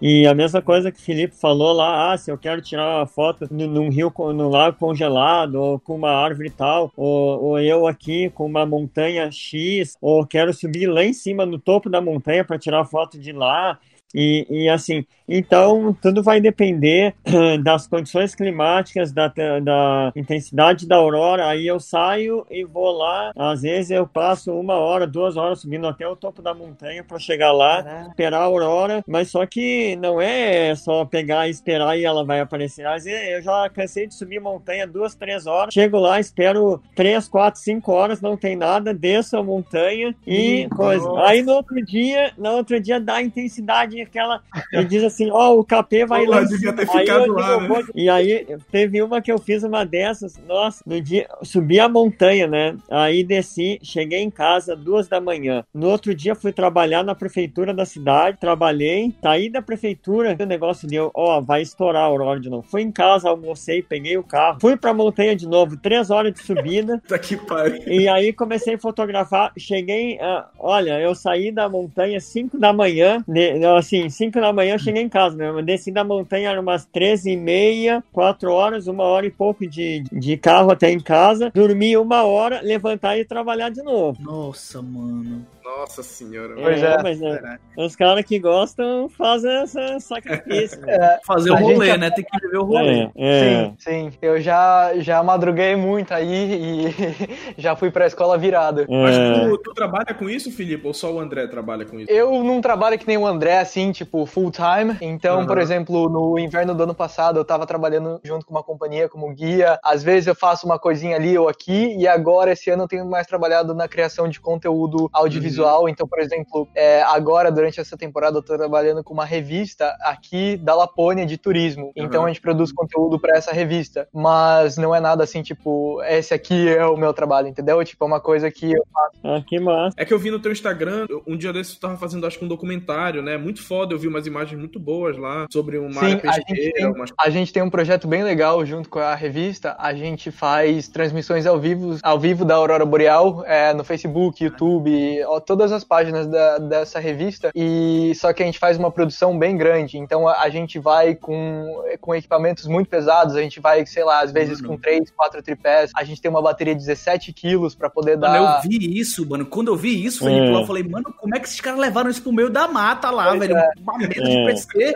E a mesma coisa que o Felipe falou lá, ah, se eu quero tirar uma foto num rio, no lago congelado, ou com uma árvore tal, ou, ou eu aqui com uma montanha X, ou quero subir lá em cima no topo da montanha para tirar foto de lá. E, e assim, então tudo vai depender das condições climáticas, da, da intensidade da aurora. Aí eu saio e vou lá. Às vezes eu passo uma hora, duas horas subindo até o topo da montanha para chegar lá, esperar a aurora. Mas só que não é só pegar e esperar e ela vai aparecer. Às vezes eu já cansei de subir montanha duas, três horas. Chego lá, espero três, quatro, cinco horas, não tem nada, desço a montanha e coisa. Aí no outro dia, no outro dia dá intensidade aquela e diz assim, ó, o KP vai Porra, lá Aí eu lá, digo, né? E aí teve uma que eu fiz uma dessas, nossa, no dia, subi a montanha, né? Aí desci, cheguei em casa duas da manhã. No outro dia fui trabalhar na prefeitura da cidade, trabalhei, saí da prefeitura, o negócio deu, ó, vai estourar a aurora de novo. Fui em casa, almocei, peguei o carro, fui pra montanha de novo, três horas de subida, Tá que pariu. e aí comecei a fotografar. Cheguei, ah, olha, eu saí da montanha 5 da manhã, né, assim, 5 da manhã eu cheguei em casa, né? Eu desci da montanha era umas 13 e meia, 4 horas, uma hora e pouco de, de carro até em casa. Dormi uma hora, levantar e trabalhar de novo. Nossa, mano. Nossa senhora. Pois é. mas é, Caraca. os caras que gostam fazem essa sacrifício. né? Fazer o rolê, né? Tem que viver o rolê. É, é. Sim, sim. Eu já, já madruguei muito aí e já fui pra escola virado. Mas é. tu, tu trabalha com isso, Felipe? Ou só o André trabalha com isso? Eu não trabalho que nem o André, assim, tipo, full time. Então, Uhum. por exemplo, no inverno do ano passado, eu tava trabalhando junto com uma companhia como guia. Às vezes eu faço uma coisinha ali ou aqui. E agora, esse ano, eu tenho mais trabalhado na criação de conteúdo audiovisual. Então, por exemplo, é, agora, durante essa temporada, eu tô trabalhando com uma revista aqui da Lapônia de turismo. Então, Uhum. a gente produz conteúdo pra essa revista. Mas não é nada assim, tipo, esse aqui é o meu trabalho, entendeu? Tipo, é uma coisa que eu Ah, que massa. É que eu vi no teu Instagram, um dia desses tu tava fazendo, acho que um documentário, né? Muito foda, eu vi umas imagens muito boas lá sobre uma Sim, área a gente, pesqueira, tem, umas... a gente tem um projeto bem legal junto com a revista. A gente faz transmissões ao vivo, ao vivo da Aurora Boreal é, no Facebook, YouTube, ó, todas as páginas da- dessa revista. E só que a gente faz uma produção bem grande. Então a, a gente vai com, com equipamentos muito pesados. A gente vai, sei lá, às vezes Mano. com 3, 4 tripés. A gente tem uma bateria de 17 quilos para poder Mano, dar. eu vi isso, mano. Quando eu vi isso, Felipe, lá, eu falei, mano, como é que esses caras levaram isso pro meio da mata lá, Pois velho? é. Uma mesa É. de PC.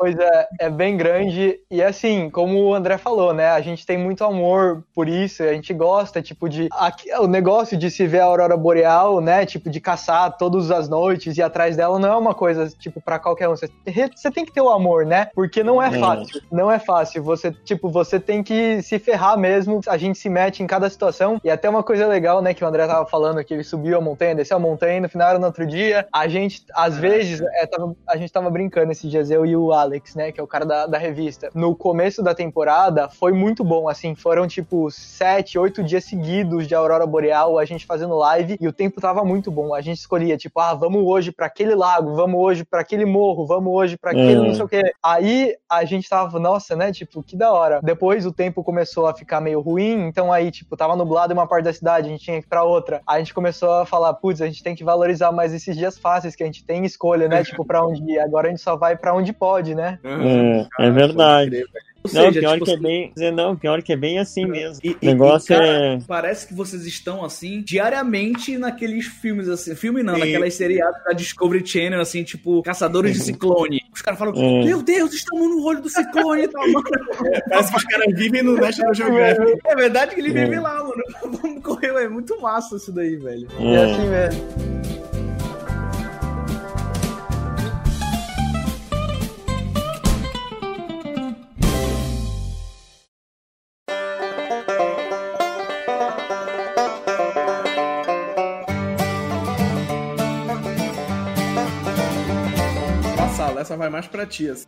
Pois é, é bem grande. E assim, como o André falou, né? A gente tem muito amor por isso, a gente gosta, tipo, de. aqui- o negócio de se ver a aurora boreal, né? Tipo, de caçar todas as noites e ir atrás dela não é uma coisa, tipo, pra qualquer um. Você, você tem que ter o amor, né? Porque não é É. fácil. Não é fácil. Você, tipo, você tem que se ferrar mesmo. A gente se mete em cada situação. E até uma coisa legal, né, que o André tava falando, que ele subiu a montanha, desceu a montanha, e no final era no outro dia. A gente, às vezes, é, tava- a gente tava brincando esses dias, eu e o Alex, né, que é o cara da, da revista. No começo da temporada, foi muito bom, assim, foram tipo sete, oito dias seguidos de Aurora Boreal, a gente fazendo live, e o tempo tava muito bom. A gente escolhia, tipo, ah, vamos hoje pra aquele lago, vamos hoje pra aquele morro, vamos hoje pra aquele Uhum. não sei o quê. Aí a gente tava, nossa, né, tipo, que da hora. Depois o tempo começou a ficar meio ruim, então aí, tipo, tava nublado em uma parte da cidade, a gente tinha que ir pra outra. Aí a gente começou a falar, putz, a gente tem que valorizar mais esses dias fáceis que a gente tem escolha, né, tipo, pra onde ir. Agora a gente só vai pra onde pode, né? É, é verdade. Ou Não, seja, pior tipo que é assim, bem. Não, pior que é bem assim mesmo. E, O negócio e, cara, é. Parece que vocês estão, assim, diariamente naqueles filmes, assim. Filme não, Sim. naquelas seriadas da Discovery Channel, assim, tipo, Caçadores de Ciclone. Os caras falam, É. meu Deus, estamos no olho do ciclone e tal, mano. Parece que os caras vivem no National Geographic. É verdade que ele vive É. lá, mano. Vamos correr, é muito massa isso daí, velho. É é. assim mesmo. Mais pra ti, assim.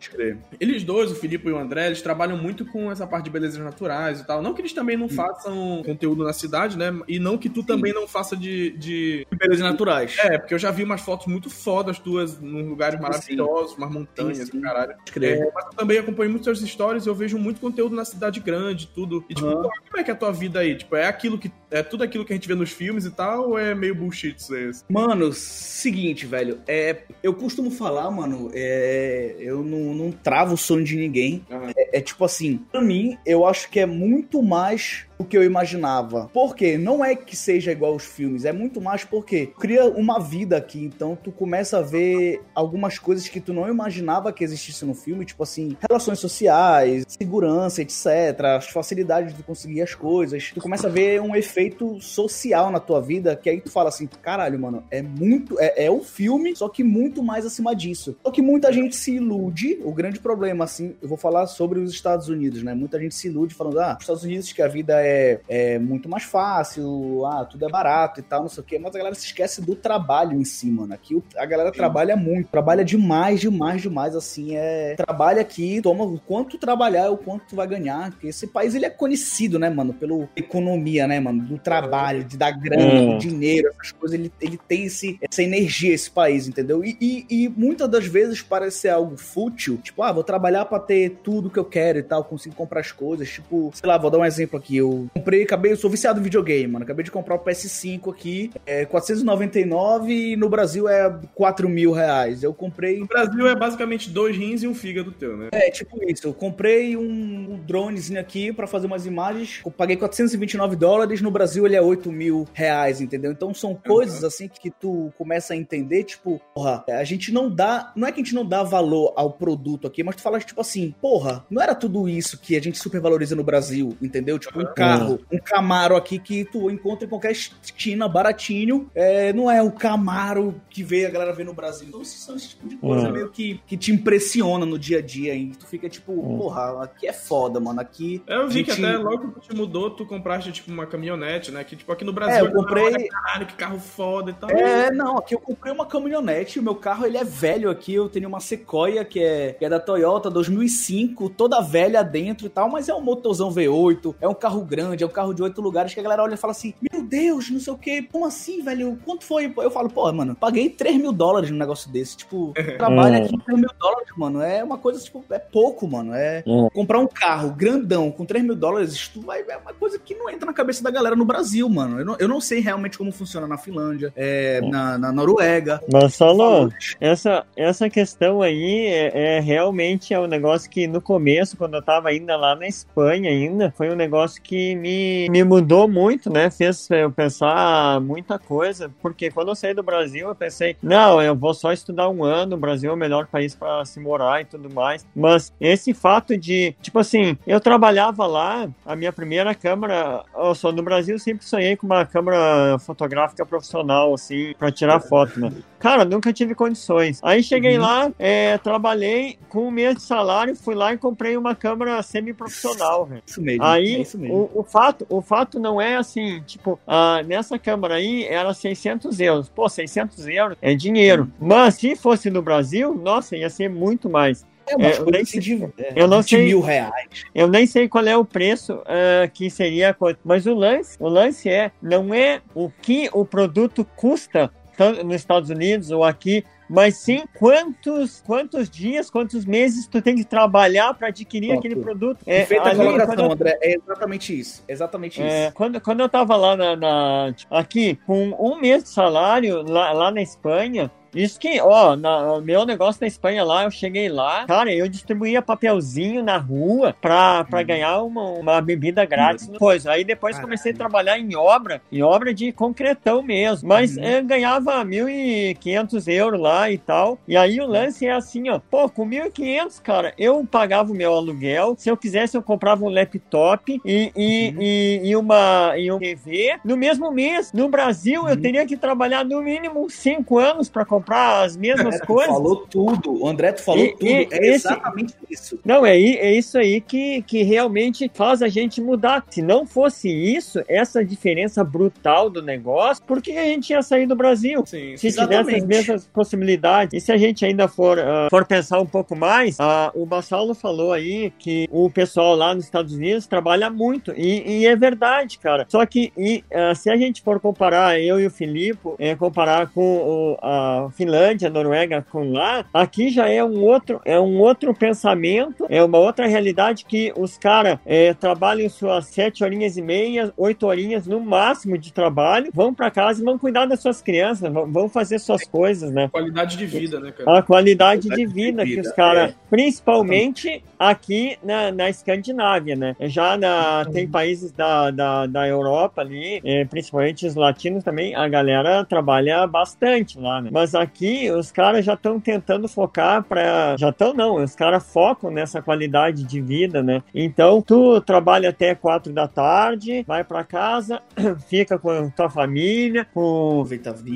Eles dois, o Filipe e o André, eles trabalham muito com essa parte de belezas naturais e tal. Não que eles também não façam conteúdo na cidade, né? E não que tu também não faça de, de... Belezas naturais. É, porque eu já vi umas fotos muito fodas tuas em lugares maravilhosos, umas montanhas Sim, sim. e caralho. É, mas eu também acompanho muitas stories e eu vejo muito conteúdo na cidade grande, tudo. E tipo, pô, como é que é a tua vida aí? Tipo, é aquilo que. É tudo aquilo que a gente vê nos filmes e tal, ou é meio bullshit isso aí? Mano, seguinte, velho. É, eu costumo falar, mano, é, eu não, não travo o sonho de ninguém. Aham. É, é tipo assim, pra mim, eu acho que é muito mais do que eu imaginava. Por quê? Não é que seja igual aos filmes, é muito mais porque cria uma vida aqui, então tu começa a ver algumas coisas que tu não imaginava que existisse no filme, tipo assim, relações sociais, segurança, etc, as facilidades de conseguir as coisas. Tu começa a ver um efeito social na tua vida, que aí tu fala assim, caralho, mano, é muito, é, é um filme, só que muito mais acima disso. Só que muita gente se ilude, o grande problema, assim, eu vou falar sobre os Estados Unidos, né? Muita gente se ilude falando, ah, os Estados Unidos que a vida é, é muito mais fácil, ah, tudo é barato e tal, não sei o quê, mas a galera se esquece do trabalho em si, mano. Aqui a galera trabalha muito, trabalha demais, demais, demais, assim, é... Trabalha aqui, toma o quanto trabalhar é o quanto tu vai ganhar, porque esse país, ele é conhecido, né, mano, pela economia, né, mano, do trabalho, de dar grana, Hum. do dinheiro, essas coisas, ele, ele tem esse, essa energia, esse país, entendeu? E, e, e muitas das vezes parece ser algo fútil, tipo, ah, vou trabalhar pra ter tudo que eu quero e tal, consigo comprar as coisas, tipo, sei lá, vou dar um exemplo aqui, eu comprei, acabei, eu sou viciado em videogame, mano, acabei de comprar o PS5 aqui, é 499 e no Brasil é 4 mil reais, eu comprei No Brasil é basicamente dois rins e um fígado teu, né? é, tipo isso. Eu comprei um, um dronezinho aqui pra fazer umas imagens. Eu paguei 429 dólares. No Brasil ele é 8 mil reais, entendeu? Então são coisas assim que tu começa a entender, tipo, porra, a gente não dá. Não é que a gente não dá valor ao produto aqui, mas tu fala, tipo assim, porra, não era tudo isso que a gente supervaloriza no Brasil, entendeu? Tipo, um carro, um Camaro aqui que tu encontra em qualquer esquina baratinho. É, não é o Camaro que vê a galera ver no Brasil. Então, esses são esse tipo de coisa Hum. meio que, que te impressiona no dia a dia. E tu fica tipo, porra, aqui é foda, mano. Aqui. Eu vi que gente- até logo que tu te mudou, tu compraste tipo uma caminhonete, né? Que tipo aqui no É, Brasil. eu comprei. Caralho, que carro foda e tal. É, não, aqui eu comprei uma caminhonete, o meu carro ele é velho aqui, eu tenho uma Sequoia que é, que é da Toyota 2005, toda velha dentro e tal, mas é um motorzão V8, é um carro grande, é um carro de oito lugares que a galera olha e fala assim, meu Deus, não sei o que, como assim, velho, quanto foi? Eu falo, pô, mano, paguei 3 mil dólares num negócio desse, tipo, trabalho Hum. aqui 3 mil dólares, mano, é uma coisa, tipo, é pouco, mano, é Hum. comprar um carro grandão com 3 mil dólares, isso vai, é uma coisa que não entra na cabeça da galera no Brasil, mano, eu não, eu não sei realmente como funciona na Finlândia, é, na, na Noruega, Mas falou, essa, essa questão aí é, é realmente é um negócio que no começo, quando eu tava ainda lá na Espanha ainda, foi um negócio que me, me mudou muito, né? Fez eu pensar muita coisa, porque quando eu saí do Brasil, eu pensei, não, eu vou só estudar um ano, o Brasil é o melhor país para se morar e tudo mais. Mas esse fato de, tipo assim, eu trabalhava lá, a minha primeira câmera, eu sou no Brasil, sempre sonhei com uma câmera fotográfica profissional, assim, para tirar foto, né? Cara, nunca tive condições. Aí cheguei lá, é, trabalhei com um mês de salário, fui lá e comprei uma câmera semi-profissional, velho. Isso mesmo. Aí, é isso mesmo. o, o fato, o fato não é assim, tipo, ah, nessa câmera aí era 600 euros. Pô, 600 euros é dinheiro. Mas se fosse no Brasil, nossa, ia ser muito mais. É umas é, eu nem assim de é, eu não 20 sei- mil reais. Eu nem sei qual é o preço ah, que seria, a coisa, mas o lance, o lance é, não é o que o produto custa nos Estados Unidos ou aqui, mas sim quantos, quantos dias, quantos meses tu tem que trabalhar para adquirir Pronto. aquele produto. É, Feita a colocação, eu- André. É exatamente isso. Exatamente é, isso. quando, quando eu tava lá na, na- aqui com um mês de salário lá, lá na Espanha, Isso que, ó, na, meu negócio na Espanha lá, eu cheguei lá, cara, eu distribuía papelzinho na rua pra, pra ganhar uma, uma bebida grátis. Pois, aí depois comecei a trabalhar em obra, em obra de concretão mesmo. Mas Uhum. eu ganhava 1.500 euros lá e tal. E aí o lance é assim, ó, pô, com 1.500, cara, eu pagava o meu aluguel. Se eu quisesse, eu comprava um laptop e, e, Uhum. e, e uma, e um TV. No mesmo mês, no Brasil, Uhum. eu teria que trabalhar no mínimo 5 anos pra comprar as mesmas Tu coisas. falou tudo. O André, tu falou E- tudo. e- é esse- exatamente isso. Não, é, é isso aí que, que realmente faz a gente mudar. Se não fosse isso, essa diferença brutal do negócio, por que a gente ia sair do Brasil? Sim, Se Exatamente. tivesse as mesmas possibilidades. E se a gente ainda for, ah, for pensar um pouco mais, ah, o Bassalo falou aí que o pessoal lá nos Estados Unidos trabalha muito. E, e é verdade, cara. Só que e, ah, se a gente for comparar, eu e o Filipe, é, comparar com o- a Finlândia, a Noruega com lá, aqui já é um outro, é um outro pensamento, é uma outra realidade que os caras trabalham suas sete horinhas e meia, oito horinhas no máximo de trabalho, vão para casa e vão cuidar das suas crianças, vão, fazer suas coisas, né? Qualidade de vida, né, cara? A qualidade de Qualidade de vida que vida, os caras, é. principalmente aqui na, na Escandinávia, né? Já na, tem países da, da, da Europa ali, eh, principalmente os latinos também, a galera trabalha bastante lá, né? Mas aqui os caras já estão tentando focar para Já estão, não, os caras focam nessa qualidade de vida, né? Então tu trabalha até quatro da tarde, vai para casa, fica com a tua família, com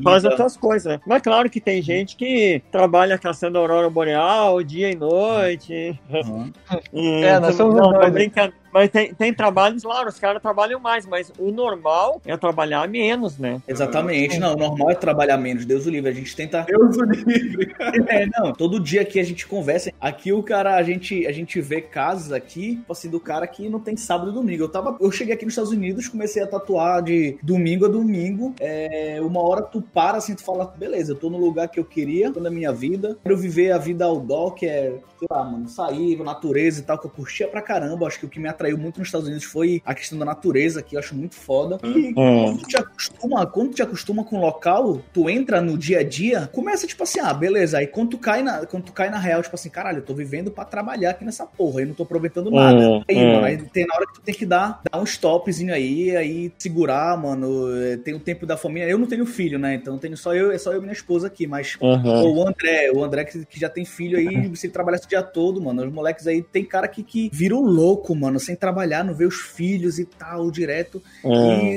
faz as tuas coisas, né? Mas claro que tem gente que trabalha caçando aurora boreal dia e noite. Aham. E- É, nós somos não, tô doidos. Mas tem, tem trabalhos, claro, os caras trabalham mais, mas o normal é trabalhar menos, né? Exatamente. Não, o normal é trabalhar menos. Deus o livre. A gente tenta. Deus o livre. É, não. Todo dia que a gente conversa. Aqui o cara, a gente, a gente vê casos aqui, tipo assim, do cara que não tem sábado e domingo. Eu tava. Eu cheguei aqui nos Estados Unidos, comecei a tatuar de domingo a domingo. É, uma hora tu para assim, tu fala, beleza, eu tô no lugar que eu queria, tô na minha vida. Quero viver a vida outdoor, que é, sei lá, mano, sair, natureza e tal, que eu curtia pra caramba. Acho que o que me atraiu muito nos Estados Unidos foi a questão da natureza, que eu acho muito foda. E quando tu te acostuma, quando tu te acostuma com o local, tu entra no dia a dia, começa tipo assim, ah, beleza. Aí quando tu cai na, quando tu cai na real, tipo assim, caralho, eu tô vivendo pra trabalhar aqui nessa porra, eu não tô aproveitando nada. É, Aí, mano, aí tem na hora que tu tem que dar, dar um stopzinho aí, aí segurar, mano. é, Tem o tempo da família. Eu não tenho filho, né? Então tenho só eu, é só eu e minha esposa aqui, mas. Pô, o André, o André que, que já tem filho aí, você trabalha esse dia todo, mano. Os moleques aí, tem cara que, que vira um louco, mano, sem trabalhar, não vê os filhos e tal, direto. É.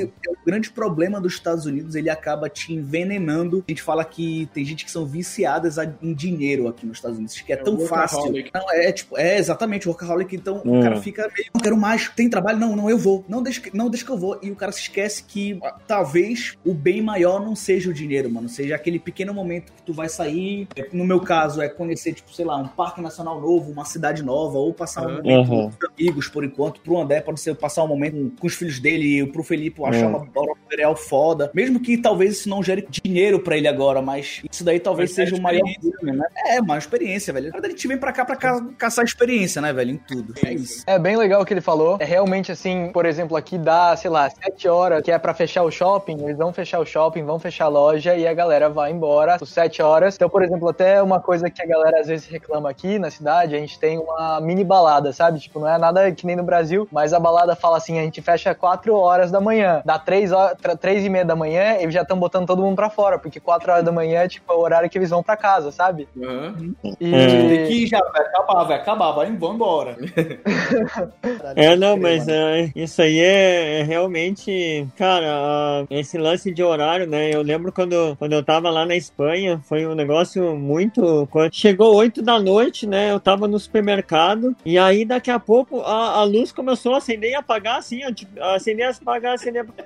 E o grande problema dos Estados Unidos, ele acaba te envenenando. A gente fala que tem gente que são viciadas em dinheiro aqui nos Estados Unidos, que é, É tão fácil. Não, é tipo, é exatamente o workaholic, então Hum. o cara fica meio, não quero mais, tem trabalho? Não, não, eu vou. Não deixa, que- não deixa que eu vou. E o cara se esquece que talvez o bem maior não seja o dinheiro, mano, seja aquele pequeno momento que tu vai sair. É, No meu caso, é conhecer, tipo, sei lá, um parque nacional novo, uma cidade nova, ou passar um Uhum. momento Uhum. com os amigos, por enquanto. Pro André pode ser passar um momento com os filhos dele, pro Felipe achar Uhum. uma aurora boreal foda. Mesmo que talvez isso não gere dinheiro pra ele agora, mas isso daí talvez Mas seja é o maior experiência. prêmio, né? É, uma experiência, velho. A gente vem pra cá pra ca- caçar experiência, né, velho? Em tudo. É isso. É bem legal o que ele falou. É realmente assim, por exemplo, aqui dá, sei lá, sete horas, que é pra fechar o shopping, eles vão fechar o shopping, vão fechar a loja e a galera vai embora às sete horas. Então, por exemplo, até uma coisa que a galera às vezes reclama aqui na cidade, a gente tem uma mini balada, sabe? Tipo, não é nada que nem no Brasil, mas a balada fala assim, a gente fecha quatro horas da manhã. Dá três, horas, tra- três e meia da manhã, eles já estão botando todo mundo pra fora, porque quatro horas da manhã é tipo é o horário que eles vão pra casa, sabe? Aham. E... É. Que já vai acabar, vai acabar, vai vão embora. É, não, mas é, isso aí é, é realmente, cara, esse lance de horário, né? Eu lembro quando, quando eu tava lá na Espanha, foi um negócio muito. quando Chegou 8 da noite, né? Eu tava no supermercado, e aí daqui a pouco a, a luz começou a acender e apagar assim, ó, tipo, acender e apagar, acender apagar.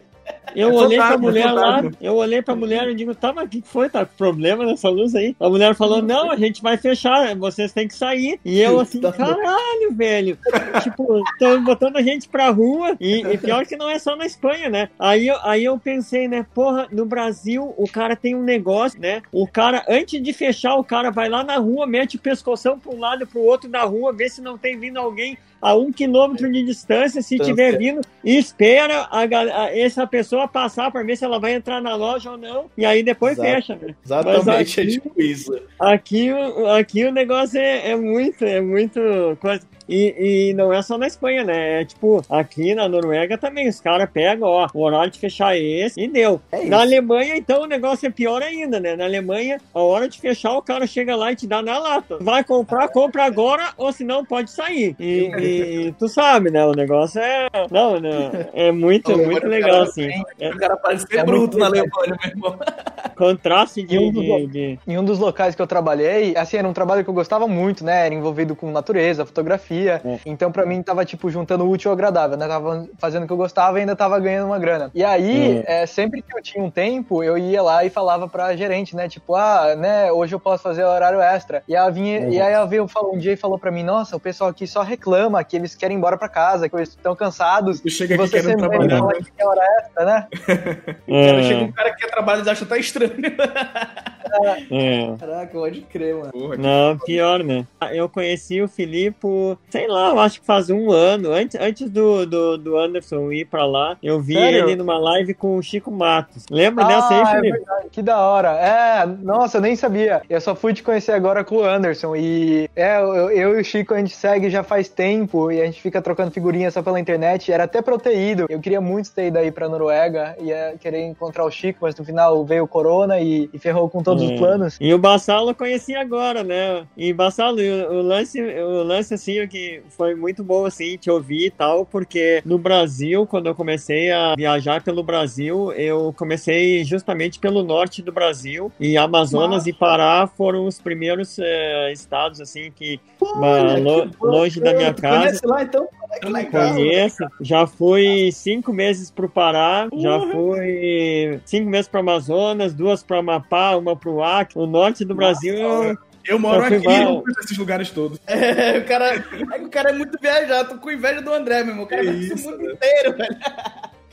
Eu É olhei pra fantasma, mulher lá, eu olhei pra mulher e digo, tá, mas o que foi? Tá problema nessa luz aí? A mulher falou, não, a gente vai fechar, vocês têm que sair. E eu assim, Tá. caralho, velho. tipo, estão botando a gente pra rua. E, e pior que não é só na Espanha, né? Aí, aí eu pensei, né, porra, no Brasil o cara tem um negócio, né? O cara, antes de fechar, o cara vai lá na rua, mete o pescoção pra um lado e pro outro da rua, vê se não tem vindo alguém a um quilômetro de distância, se estiver vindo, e espera a, a, essa pessoa passar para ver se ela vai entrar na loja ou não, e aí depois Exato. fecha, né? Exatamente, aqui, é tipo isso. Aqui, aqui o negócio é, é muito, é muito coisa. E, e, não é só na Espanha, né? É tipo, aqui na Noruega também, os caras pegam, ó, o horário de fechar é esse e deu. É na Alemanha, então, o negócio é pior ainda, né? Na Alemanha, a hora de fechar, o cara chega lá e te dá na lata. Vai comprar, compra agora, ou senão pode sair. E, e, tu sabe, né? O negócio é. Não, não é muito, muito legal, assim. É, o cara parece ser é bruto na Alemanha, meu irmão. Contraste de, em um, de, de... em um dos locais que eu trabalhei, assim, era um trabalho que eu gostava muito, né? Era envolvido com natureza, fotografia. É. Então, pra mim, tava, tipo, juntando o útil ao agradável, né? Tava fazendo o que eu gostava e ainda tava ganhando uma grana. E aí, é. É, sempre que eu tinha um tempo, eu ia lá e falava pra gerente, né? Tipo, ah, né, hoje eu posso fazer horário extra. E, ela vinha, e aí ela veio um dia e falou pra mim, nossa, o pessoal aqui só reclama que eles querem ir embora pra casa, que eles estão cansados. E chega aqui querendo trabalhar. Fala que é hora extra, né? Cara, chega um cara que quer trabalhar e acha até estranho. É. Caraca, pode crer, mano. Porra, Não, pior, né? Eu conheci o Filipe, sei lá, eu acho que faz um ano. Antes, antes do, do, do Anderson ir pra lá, eu vi Sério? ele numa live com o Chico Matos. Lembra ah, dessa aí, Felipe? É que da hora. É, nossa, eu nem sabia. Eu só fui te conhecer agora com o Anderson. E é, eu, eu e o Chico a gente segue já faz tempo e a gente fica trocando figurinhas só pela internet. Era até pra eu ter ido. Eu queria muito ter ido aí pra Noruega. Ia querer encontrar o Chico, mas no final veio o Corona e, e ferrou com todos os planos. E o Bassalo eu conheci agora, né? E Bassalo, o, o, lance, o lance assim, que foi muito bom assim, te ouvir e tal, porque no Brasil, quando eu comecei a viajar pelo Brasil, eu comecei justamente pelo norte do Brasil e Amazonas Nossa. e Pará foram os primeiros é, estados assim que, Pô, lo, que longe da minha casa. Lá, então? Conheço. Já fui cinco meses pro Pará, uhum. já fui cinco meses pro Amazonas, duas pro Amapá, uma pro Acre. O norte do Brasil eu, eu moro aqui e nesses lugares todos. É, o cara, o cara é muito viajado. Tô com inveja do André, meu irmão. O cara é isso, mundo inteiro, velho.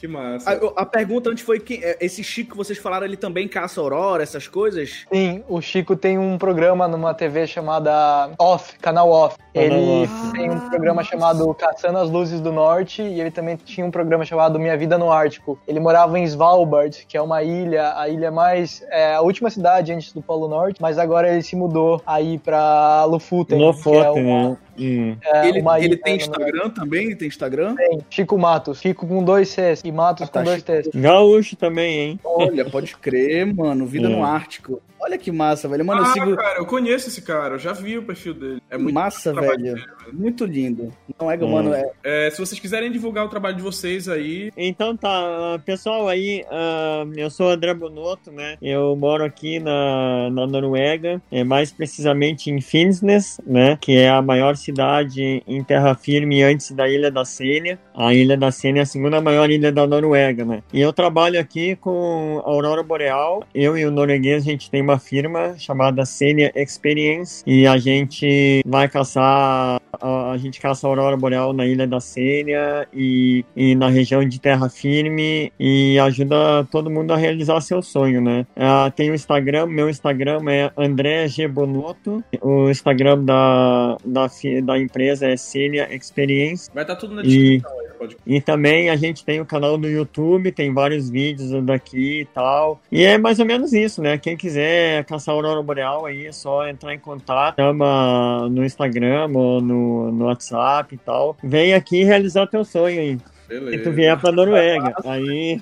Que massa. A, a, pergunta antes foi que é, esse Chico que vocês falaram, ele também caça aurora, essas coisas? Sim, o Chico tem um programa numa TV chamada Off, canal Off. Ele ah. tem um programa chamado Caçando as Luzes do Norte e ele também tinha um programa chamado Minha Vida no Ártico. Ele morava em Svalbard, que é uma ilha, a ilha mais é, a última cidade antes do Polo Norte, mas agora ele se mudou aí para Lofoten, Lofoten, que é uma, né? Hum. É, ele, ele tem Instagram também? Ele tem Instagram? Tem. Chico Matos. Chico com dois Cs e Matos ah, tá, com dois T's. Gaúcho também, hein? Olha, pode crer, mano. Vida no Ártico. Olha que massa, velho. Mano, ah, eu sigo... cara, eu conheço esse cara, eu já vi o perfil dele. É muito massa, velho. Dele, muito lindo. Não é, hum. mano, é... é... Se vocês quiserem divulgar o trabalho de vocês aí... Então tá, pessoal aí, uh, eu sou André Bonotto, né? Eu moro aqui na, na Noruega, é mais precisamente em Finnsnes, né? Que é a maior cidade em terra firme antes da Ilha da Sênia. A Ilha da Sênia é a segunda maior ilha da Noruega, né? E eu trabalho aqui com a Aurora Boreal. Eu e o norueguês, a gente tem uma firma chamada Senia Experience e a gente vai caçar a, a gente caça a aurora boreal na ilha da Sênia e, e na região de terra firme e ajuda todo mundo a realizar seu sonho, né? Uh, tem o Instagram, meu Instagram é André G Bonotto, o Instagram da, da, da empresa é Senia Experience. Vai estar tá tudo na descrição aí. Pode... E também a gente tem o canal no YouTube, tem vários vídeos daqui e tal. E é mais ou menos isso, né? Quem quiser caçar a Aurora Boreal aí, é só entrar em contato, chama no Instagram ou no, no WhatsApp e tal. Vem aqui realizar teu sonho aí. Beleza. E tu vier pra Noruega. aí.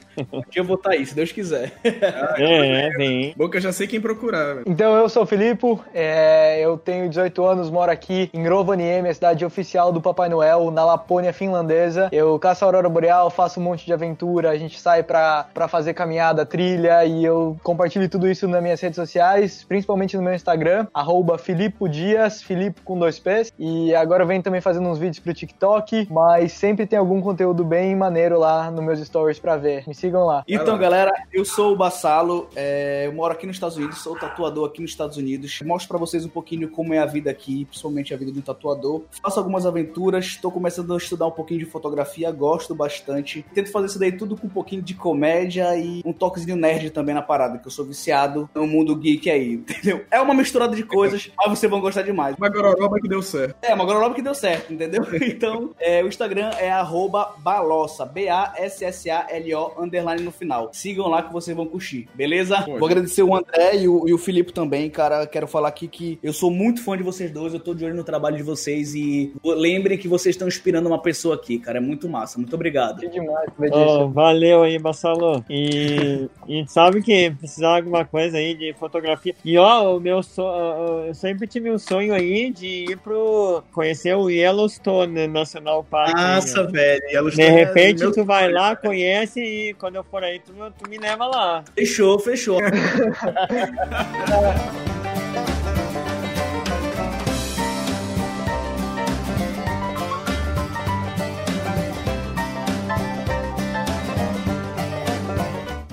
eu vou estar aí, se Deus quiser. Ah, é, vem. Bom que eu já sei quem procurar. Então, eu sou o Filipe, é, eu tenho 18 anos, moro aqui em Rovaniemi, a cidade oficial do Papai Noel, na Lapônia finlandesa. Eu caço a Aurora Boreal, faço um monte de aventura, a gente sai pra, pra fazer caminhada, trilha, e eu compartilho tudo isso nas minhas redes sociais, principalmente no meu Instagram, arroba Filipe Dias, Filipe com dois P's. E agora eu venho também fazendo uns vídeos pro TikTok, mas sempre tem algum conteúdo bem bem maneiro lá nos meus stories pra ver. Me sigam lá. Então, galera, eu sou o Bassalo, é, eu moro aqui nos Estados Unidos, sou tatuador aqui nos Estados Unidos. Mostro pra vocês um pouquinho como é a vida aqui, principalmente a vida de um tatuador. Faço algumas aventuras, estou começando a estudar um pouquinho de fotografia, gosto bastante. Tento fazer isso daí tudo com um pouquinho de comédia e um toquezinho nerd também na parada, que eu sou viciado no mundo geek aí, entendeu? É uma misturada de coisas, mas vocês vão gostar demais. Uma gororoba que deu certo. É, uma gororoba que deu certo, entendeu? Então, é, o Instagram é arroba balossa, B-A-S-S-A-L-O, underline no final. Sigam lá que vocês vão curtir, beleza? Vou agradecer o André e o, e o Filipe também, cara. Quero falar aqui que eu sou muito fã de vocês dois, eu tô de olho no trabalho de vocês e lembrem que vocês estão inspirando uma pessoa aqui, cara. É muito massa. Muito obrigado. Que demais Oh, valeu aí, Bassalo. E, e sabe que precisar de alguma coisa aí de fotografia. E ó, o meu sonho, eu sempre tive um sonho aí de ir pro conhecer o Yellowstone National Park. Massa, aí, velho. ó. Yellowstone repente meu tu vai lá, conhece e quando eu for aí tu, tu me leva lá. Fechou, fechou.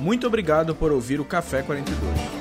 Muito obrigado por ouvir o Café 42.